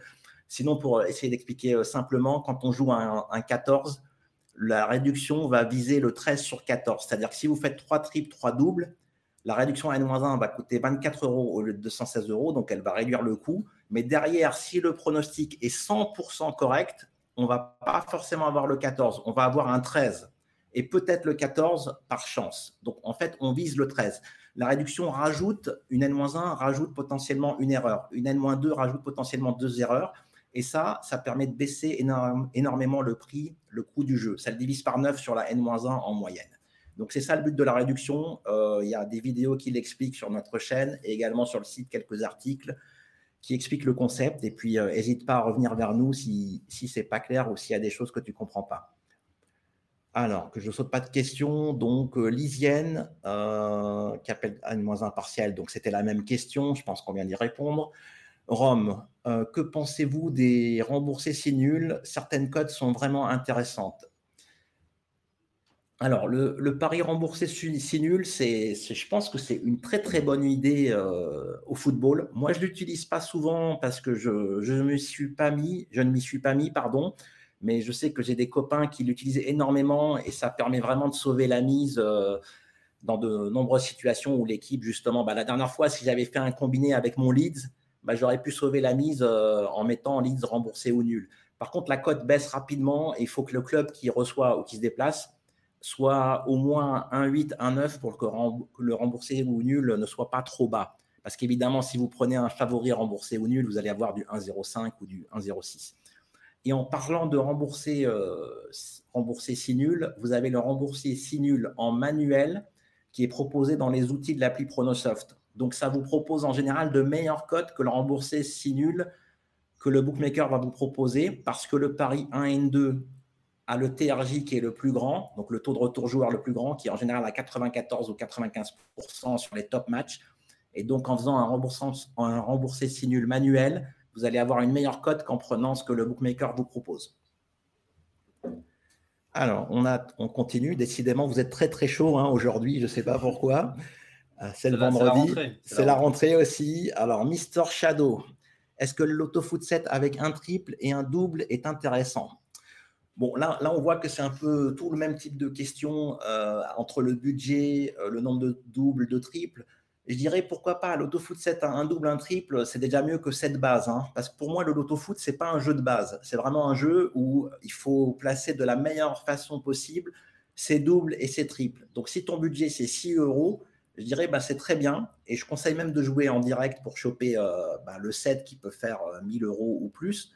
A: Sinon, pour essayer d'expliquer simplement, quand on joue un, un 14, la réduction va viser le 13 sur 14. C'est-à-dire que si vous faites 3 triples, 3 doubles, la réduction à N-1 va coûter 24 euros au lieu de 216 euros, donc elle va réduire le coût. Mais derrière, si le pronostic est 100% correct, on va pas forcément avoir le 14, on va avoir un 13 et peut-être le 14 par chance. Donc en fait, on vise le 13. La réduction rajoute, une N-1 rajoute potentiellement une erreur, une N-2 rajoute potentiellement deux erreurs. Et ça, ça permet de baisser énormément le prix, le coût du jeu. Ça le divise par 9 sur la N-1 en moyenne. Donc c'est ça le but de la réduction. Euh, il y a des vidéos qui l'expliquent sur notre chaîne et également sur le site quelques articles qui expliquent le concept. Et puis n'hésite pas à revenir vers nous si, si ce n'est pas clair ou s'il y a des choses que tu ne comprends pas. Alors, que je ne saute pas de questions. Donc, euh, Lisienne, euh, qui appelle N-1 partiel. Donc, c'était la même question. Je pense qu'on vient d'y répondre. Rome, euh, que pensez-vous des remboursés si nuls? Certaines codes sont vraiment intéressantes. Alors, le, pari remboursé si nul, c'est, je pense que c'est une très très bonne idée euh, au football. Moi, je ne l'utilise pas souvent parce que je, me suis pas mis, je ne m'y suis pas mis, pardon. Mais je sais que j'ai des copains qui l'utilisent énormément et ça permet vraiment de sauver la mise euh, dans de nombreuses situations où l'équipe, justement, bah, la dernière fois, si j'avais fait un combiné avec mon Leeds, bah, j'aurais pu sauver la mise euh, en mettant Leeds remboursé ou nul. Par contre, la cote baisse rapidement et il faut que le club qui reçoit ou qui se déplace soit au moins un 8, un 9 pour que le remboursé ou nul ne soit pas trop bas. Parce qu'évidemment, si vous prenez un favori remboursé ou nul, vous allez avoir du 1,05 ou du 1,06. Et en parlant de rembourser, euh, si nul, vous avez le remboursé si nul en manuel qui est proposé dans les outils de l'appli Pronosoft. Donc, ça vous propose en général de meilleurs codes que le remboursé si nul que le bookmaker va vous proposer parce que le pari 1 et 2 a le TRJ qui est le plus grand, donc le taux de retour joueur le plus grand, qui est en général à 94 ou 95% sur les top matchs. Et donc, en faisant un, un remboursé si nul manuel, vous allez avoir une meilleure cote qu'en prenant ce que le bookmaker vous propose. Alors, on, a, on continue. Décidément, vous êtes très très chaud hein, aujourd'hui. Je ne sais pas pourquoi. Euh, c'est le vendredi. C'est la, rentrée aussi. Alors, Mister Shadow, est-ce que l'autofoot 7 avec un triple et un double est intéressant? Bon, là, là, on voit que c'est un peu tout le même type de question euh, entre le budget, euh, le nombre de doubles, de triples. Je dirais pourquoi pas l'autofoot 7, un double, un triple, c'est déjà mieux que 7 bases. Hein. parce que pour moi, le lotofoot, ce n'est pas un jeu de base. C'est vraiment un jeu où il faut placer de la meilleure façon possible ses doubles et ses triples. Donc, si ton budget, c'est 6 euros, je dirais bah, c'est très bien. Et je conseille même de jouer en direct pour choper euh, bah, le 7 qui peut faire 1000 euros ou plus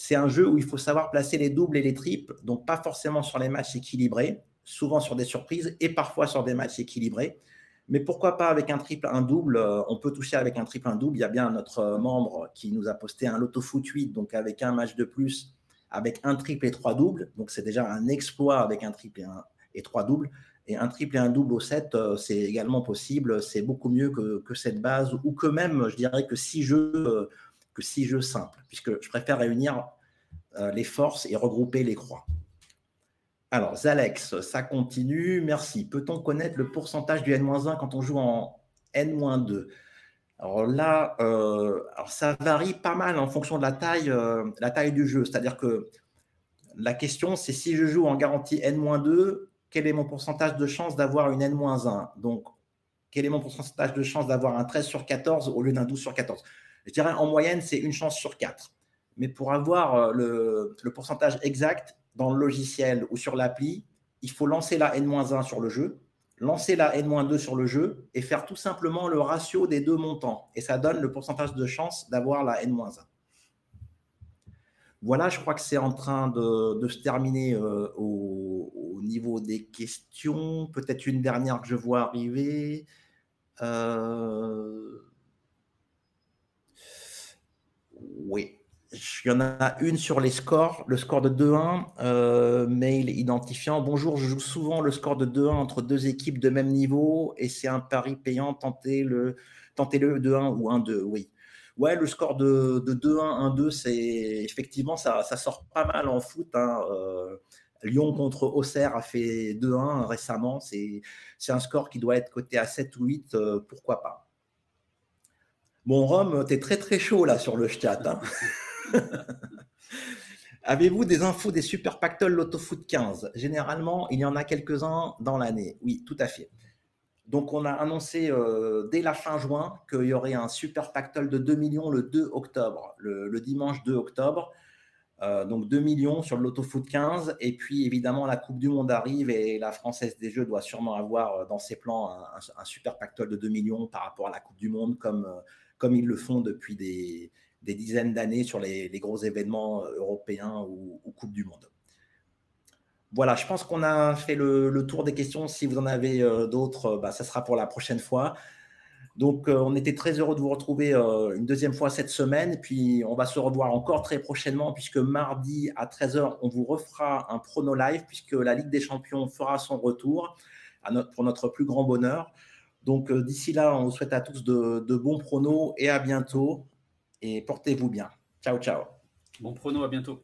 A: c'est un jeu où il faut savoir placer les doubles et les triples, donc pas forcément sur les matchs équilibrés, souvent sur des surprises et parfois sur des matchs équilibrés. Mais pourquoi pas avec un triple, un double euh, On peut toucher avec un triple, un double. Il y a bien notre euh, membre qui nous a posté un loto foot 8, donc avec un match de plus, avec un triple et trois doubles. Donc c'est déjà un exploit avec un triple et trois doubles. Et un triple et un double au 7, euh, c'est également possible. C'est beaucoup mieux que, cette base, ou que même, je dirais que six jeux jeux simples, puisque je préfère réunir euh, les forces et regrouper les croix. Alors, Zalex, ça continue. Merci. Peut-on connaître le pourcentage du N-1 quand on joue en N-2 Alors là, euh, ça varie pas mal en fonction de euh, la taille du jeu. C'est-à-dire que la question, c'est si je joue en garantie N-2, quel est mon pourcentage de chance d'avoir une N-1 Donc, quel est mon pourcentage de chance d'avoir un 13 sur 14 au lieu d'un 12 sur 14 je dirais en moyenne, c'est une chance sur quatre. Mais pour avoir euh, le, pourcentage exact dans le logiciel ou sur l'appli, il faut lancer la N-1 sur le jeu, lancer la N-2 sur le jeu et faire tout simplement le ratio des deux montants. Et ça donne le pourcentage de chance d'avoir la N-1. Voilà, je crois que c'est en train de, se terminer euh, au, niveau des questions. Peut-être une dernière que je vois arriver. Euh, oui. Il y en a une sur les scores, le score de 2-1, euh, mail identifiant. Bonjour, je joue souvent le score de 2-1 entre deux équipes de même niveau et c'est un pari payant. Tentez-le tentez -le 2-1 ou 1-2, oui. Ouais, le score de, 2-1, 1-2, c'est effectivement, ça, sort pas mal en foot. Hein, euh, Lyon contre Auxerre a fait 2-1 récemment. C'est un score qui doit être coté à 7 ou 8, euh, pourquoi pas. Bon, Rome, tu es très très chaud là sur le chat. Hein. Avez-vous des infos des Super Pactol Lotto Foot 15 Généralement, il y en a quelques-uns dans l'année. Oui, tout à fait. Donc, on a annoncé euh, dès la fin juin qu'il y aurait un Super Pactol de 2 millions le 2 octobre, le, dimanche 2 octobre. Euh, donc 2 millions sur le Lotto Foot 15. Et puis évidemment, la Coupe du Monde arrive et la Française des Jeux doit sûrement avoir euh, dans ses plans un, super pactole de 2 millions par rapport à la Coupe du Monde, comme, ils le font depuis des, dizaines d'années sur les, gros événements européens ou, Coupe du Monde. Voilà, je pense qu'on a fait le, tour des questions. Si vous en avez euh, d'autres, euh, bah, ça sera pour la prochaine fois. Donc, on était très heureux de vous retrouver une deuxième fois cette semaine. Puis, on va se revoir encore très prochainement, puisque mardi à 13h, on vous refera un prono live, puisque la Ligue des Champions fera son retour pour notre plus grand bonheur. Donc, d'ici là, on vous souhaite à tous de, de bons pronos et à bientôt et portez-vous bien. Ciao, ciao.
B: Bon prono, à bientôt.